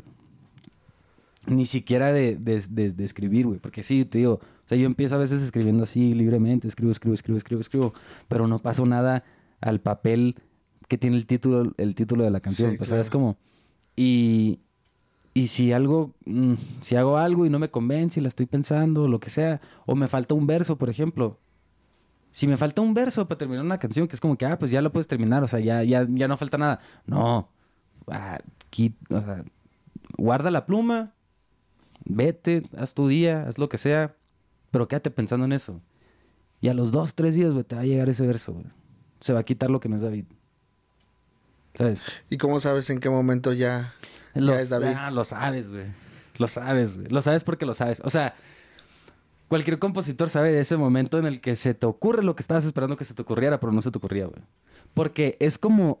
Ni siquiera de, de, de- de escribir, güey. Porque sí, te digo, o sea, yo empiezo a veces escribiendo así libremente, escribo, escribo, escribo, escribo, escribo, pero no paso nada al papel que tiene el título, el título de la canción. Sí, pues, claro. ¿sabes cómo? Y, y si algo, mm, si hago algo y no me convence y la estoy pensando, lo que sea, o me falta un verso, por ejemplo. Si me falta un verso para terminar una canción, que es como que, ah, pues ya lo puedes terminar, o sea, ya, ya, ya no falta nada. No. Ah, guarda la pluma, vete, haz tu día, haz lo que sea, pero quédate pensando en eso. Y a los dos, tres días, güey, te va a llegar ese verso. Se va a quitar lo que no es David. ¿Sabes? ¿Y cómo sabes en qué momento ya, Lo, ya es David? ah, lo sabes, güey. Lo sabes, güey. Lo sabes porque lo sabes. O sea, cualquier compositor sabe de ese momento en el que se te ocurre lo que estabas esperando que se te ocurriera, pero no se te ocurría, güey. Porque es como...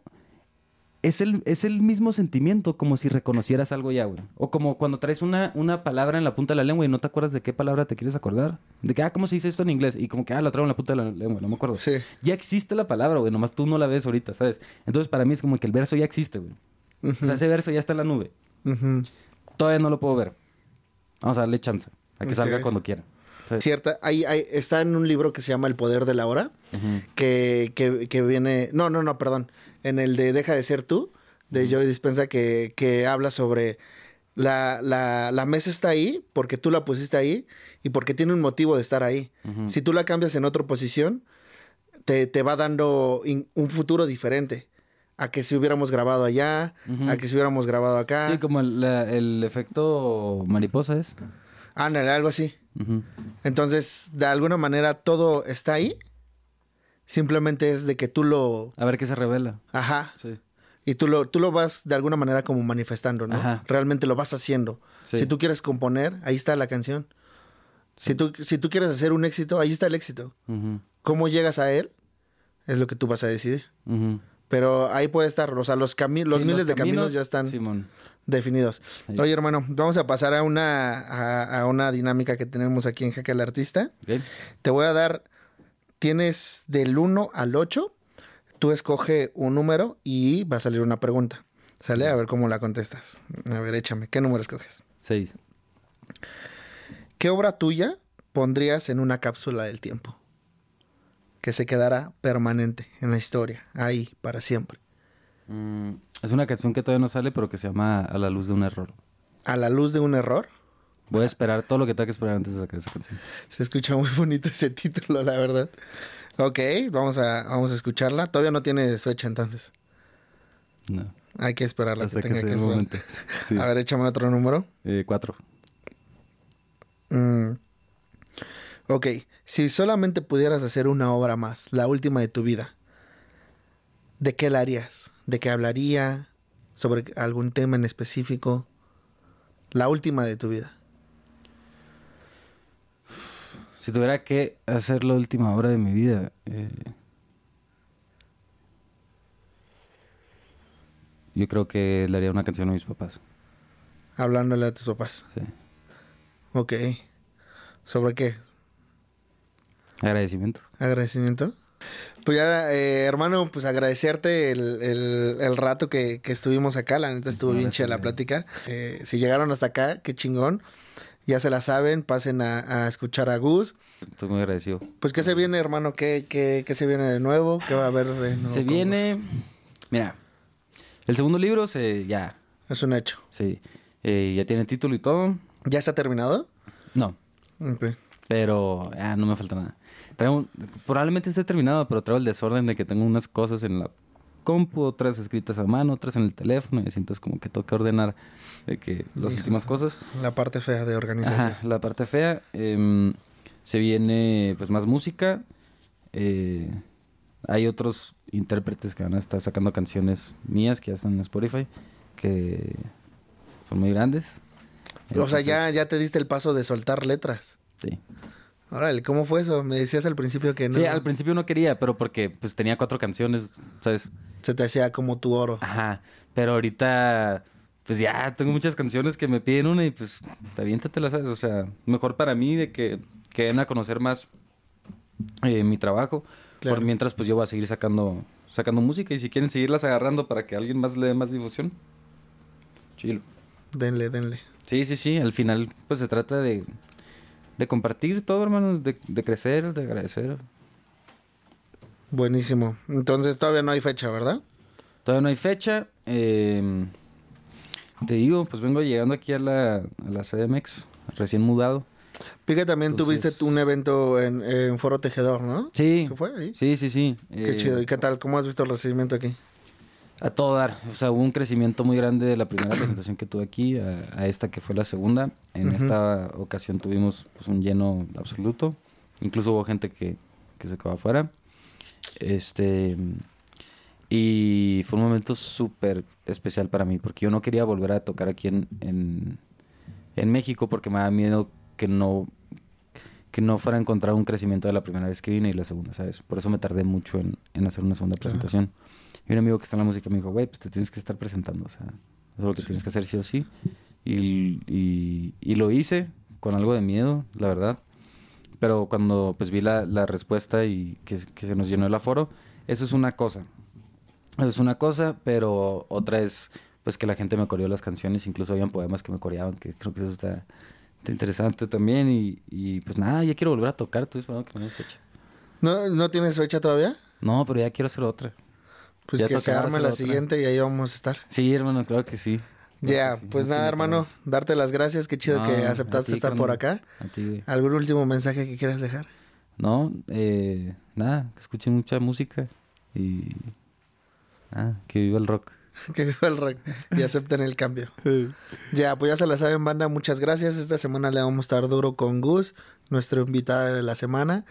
Es el, es el mismo sentimiento como si reconocieras algo ya, güey. O como cuando traes una, una palabra en la punta de la lengua y no te acuerdas de qué palabra te quieres acordar. De que, ah, ¿cómo se dice esto en inglés? Y como que, ah, la traigo en la punta de la lengua, no me acuerdo. Sí. Ya existe la palabra, güey. Nomás tú no la ves ahorita, ¿sabes? Entonces para mí es como que el verso ya existe, güey. O sea, ese verso ya está en la nube. Todavía no lo puedo ver. Vamos a darle chance. A que salga cuando quiera. Cierta, hay, hay- está en un libro que se llama El Poder de la Hora, que, que, que viene, no, no, no, perdón, en el de Deja de ser tú, de Joey Dispensa, que, que habla sobre la, la, la mesa está ahí porque tú la pusiste ahí y porque tiene un motivo de estar ahí. Si tú la cambias en otra posición, te, te va dando in- un futuro diferente. A que si hubiéramos grabado allá, a que si hubiéramos grabado acá. Sí, como el, la- el efecto mariposa es. Ándale, algo así. Entonces, de alguna manera todo está ahí. Simplemente es de que tú lo... A ver qué se revela. Ajá. Sí. Y tú lo, tú lo vas de alguna manera como manifestando, ¿no? Ajá. Realmente lo vas haciendo. Sí. Si tú quieres componer, ahí está la canción. Si, tú, si tú quieres hacer un éxito, ahí está el éxito. Ujú. ¿Cómo llegas a él? Es lo que tú vas a decidir. Ujú. Pero ahí puede estar, o sea, los, cami los Sí, miles de caminos ya están Simón. definidos. Oye, hermano, vamos a pasar a una, a, a una dinámica que tenemos aquí en Jaque al Artista. Te voy a dar, tienes del 1 al 8, tú escoge un número y va a salir una pregunta. ¿Sale? A ver cómo la contestas. A ver, échame, ¿qué número escoges? Seis. ¿Qué obra tuya pondrías en una cápsula del tiempo? Que se quedará permanente en la historia, ahí, para siempre. Mm, es una canción que todavía no sale, pero que se llama A la luz de un error. A la luz de un error. Voy a esperar todo lo que tenga que esperar antes de sacar esa canción. Se escucha muy bonito ese título, la verdad. Ok, vamos a, vamos a escucharla. Todavía no tiene fecha entonces. No. Hay que esperarla Hasta que tenga que esperar. Sí. A ver, échame otro número. Eh, cuatro. Mm. Ok, si solamente pudieras hacer una obra más, la última de tu vida, ¿de qué la harías? ¿De qué hablaría? ¿Sobre algún tema en específico? La última de tu vida. Si tuviera que hacer la última obra de mi vida, eh, yo creo que le haría una canción a mis papás. Hablándole a tus papás. Sí. Ok. ¿Sobre qué? Agradecimiento. Agradecimiento. Pues ya, eh, hermano, pues agradecerte el, el- el rato que, que estuvimos acá. La neta estuvo bien chida la plática. Eh, si llegaron hasta acá, qué chingón. Ya se la saben, pasen a, a escuchar a Gus. Estoy muy agradecido. Pues, ¿qué se viene, hermano? ¿Qué, qué, qué se viene de nuevo? ¿Qué va a haber de nuevo? Se viene. Gus? Mira, el segundo libro se ya, Es un hecho. sí, eh, ya tiene título y todo. ¿Ya está terminado? No, pero ah, no me falta nada. Traigo, probablemente esté terminado, pero traigo el desorden de que tengo unas cosas en la compu, otras escritas a mano, otras en el teléfono, y así entonces como que toca ordenar de que las últimas cosas. La parte fea de organización. Ajá, la parte fea. em, se viene pues más música. eh, hay otros intérpretes que van a estar sacando canciones mías que ya están en Spotify, que son muy grandes. o sea, ya, ya te diste el paso de soltar letras. Sí. Órale, ¿cómo fue eso? Me decías al principio que no. Sí, al principio no quería, pero porque pues tenía cuatro canciones, ¿sabes? Se te hacía como tu oro. Ajá. Pero ahorita, pues ya tengo muchas canciones que me piden una y pues aviéntatelas, ¿sabes? O sea, mejor para mí de que, que den a conocer más eh, mi trabajo. Claro. Por mientras, pues yo voy a seguir sacando, sacando música y si quieren seguirlas agarrando para que alguien más le dé más difusión, chilo. Denle, denle. Sí, sí, sí. Al final, pues se trata de, de compartir todo, hermano, de, de crecer, de agradecer. Buenísimo. Entonces todavía no hay fecha, ¿verdad? Todavía no hay fecha. eh, te digo, pues vengo llegando aquí a la, a la CDMX, recién mudado. Que también Entonces- tuviste un evento en, en Foro Tejedor, ¿no? Sí. ¿Se fue ahí? Sí, sí, sí. Qué Eh, chido. ¿Y qué tal? ¿Cómo has visto el recibimiento aquí? A todo dar. O sea, hubo un crecimiento muy grande de la primera presentación que tuve aquí a, a esta que fue la segunda. En esta ocasión tuvimos pues, un lleno absoluto. Incluso hubo gente que, que se quedó afuera. Este. Y fue un momento súper especial para mí porque yo no quería volver a tocar aquí en, en, en México porque me da miedo que no que no fuera a encontrar un crecimiento de la primera vez que vine y la segunda, ¿sabes? Por eso me tardé mucho en, en hacer una segunda presentación. Y un amigo que está en la música me dijo, güey, pues te tienes que estar presentando, o sea, eso es lo que tienes que hacer sí o sí. Y, y, y lo hice con algo de miedo, la verdad. Pero cuando pues vi la, la respuesta y que, que se nos llenó el aforo, eso es una cosa. Eso es una cosa, pero otra es pues que la gente me coreó las canciones, incluso habían poemas que me coreaban, que creo que eso está, está interesante también. Y, y, pues nada, ya quiero volver a tocar, estoy esperando que me fecha. ¿No, ¿No tienes fecha todavía? No, pero ya quiero hacer otra. Pues Ya que se arme la siguiente y ahí vamos a estar. Sí, hermano, claro que sí. Ya, sí. pues Sí, nada, hermano, darte las gracias. Qué chido No, que aceptaste ti, estar por acá. A ti, güey. ¿Algún último mensaje que quieras dejar? No, eh, nada, que escuchen mucha música y ah, que viva el rock. que viva el rock y acepten el cambio. Ya, pues ya se la saben, banda. Muchas gracias. Esta semana le vamos a estar duro con Gus, nuestro invitado de la semana.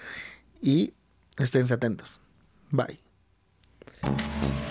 Y esténse atentos. Bye. Jaque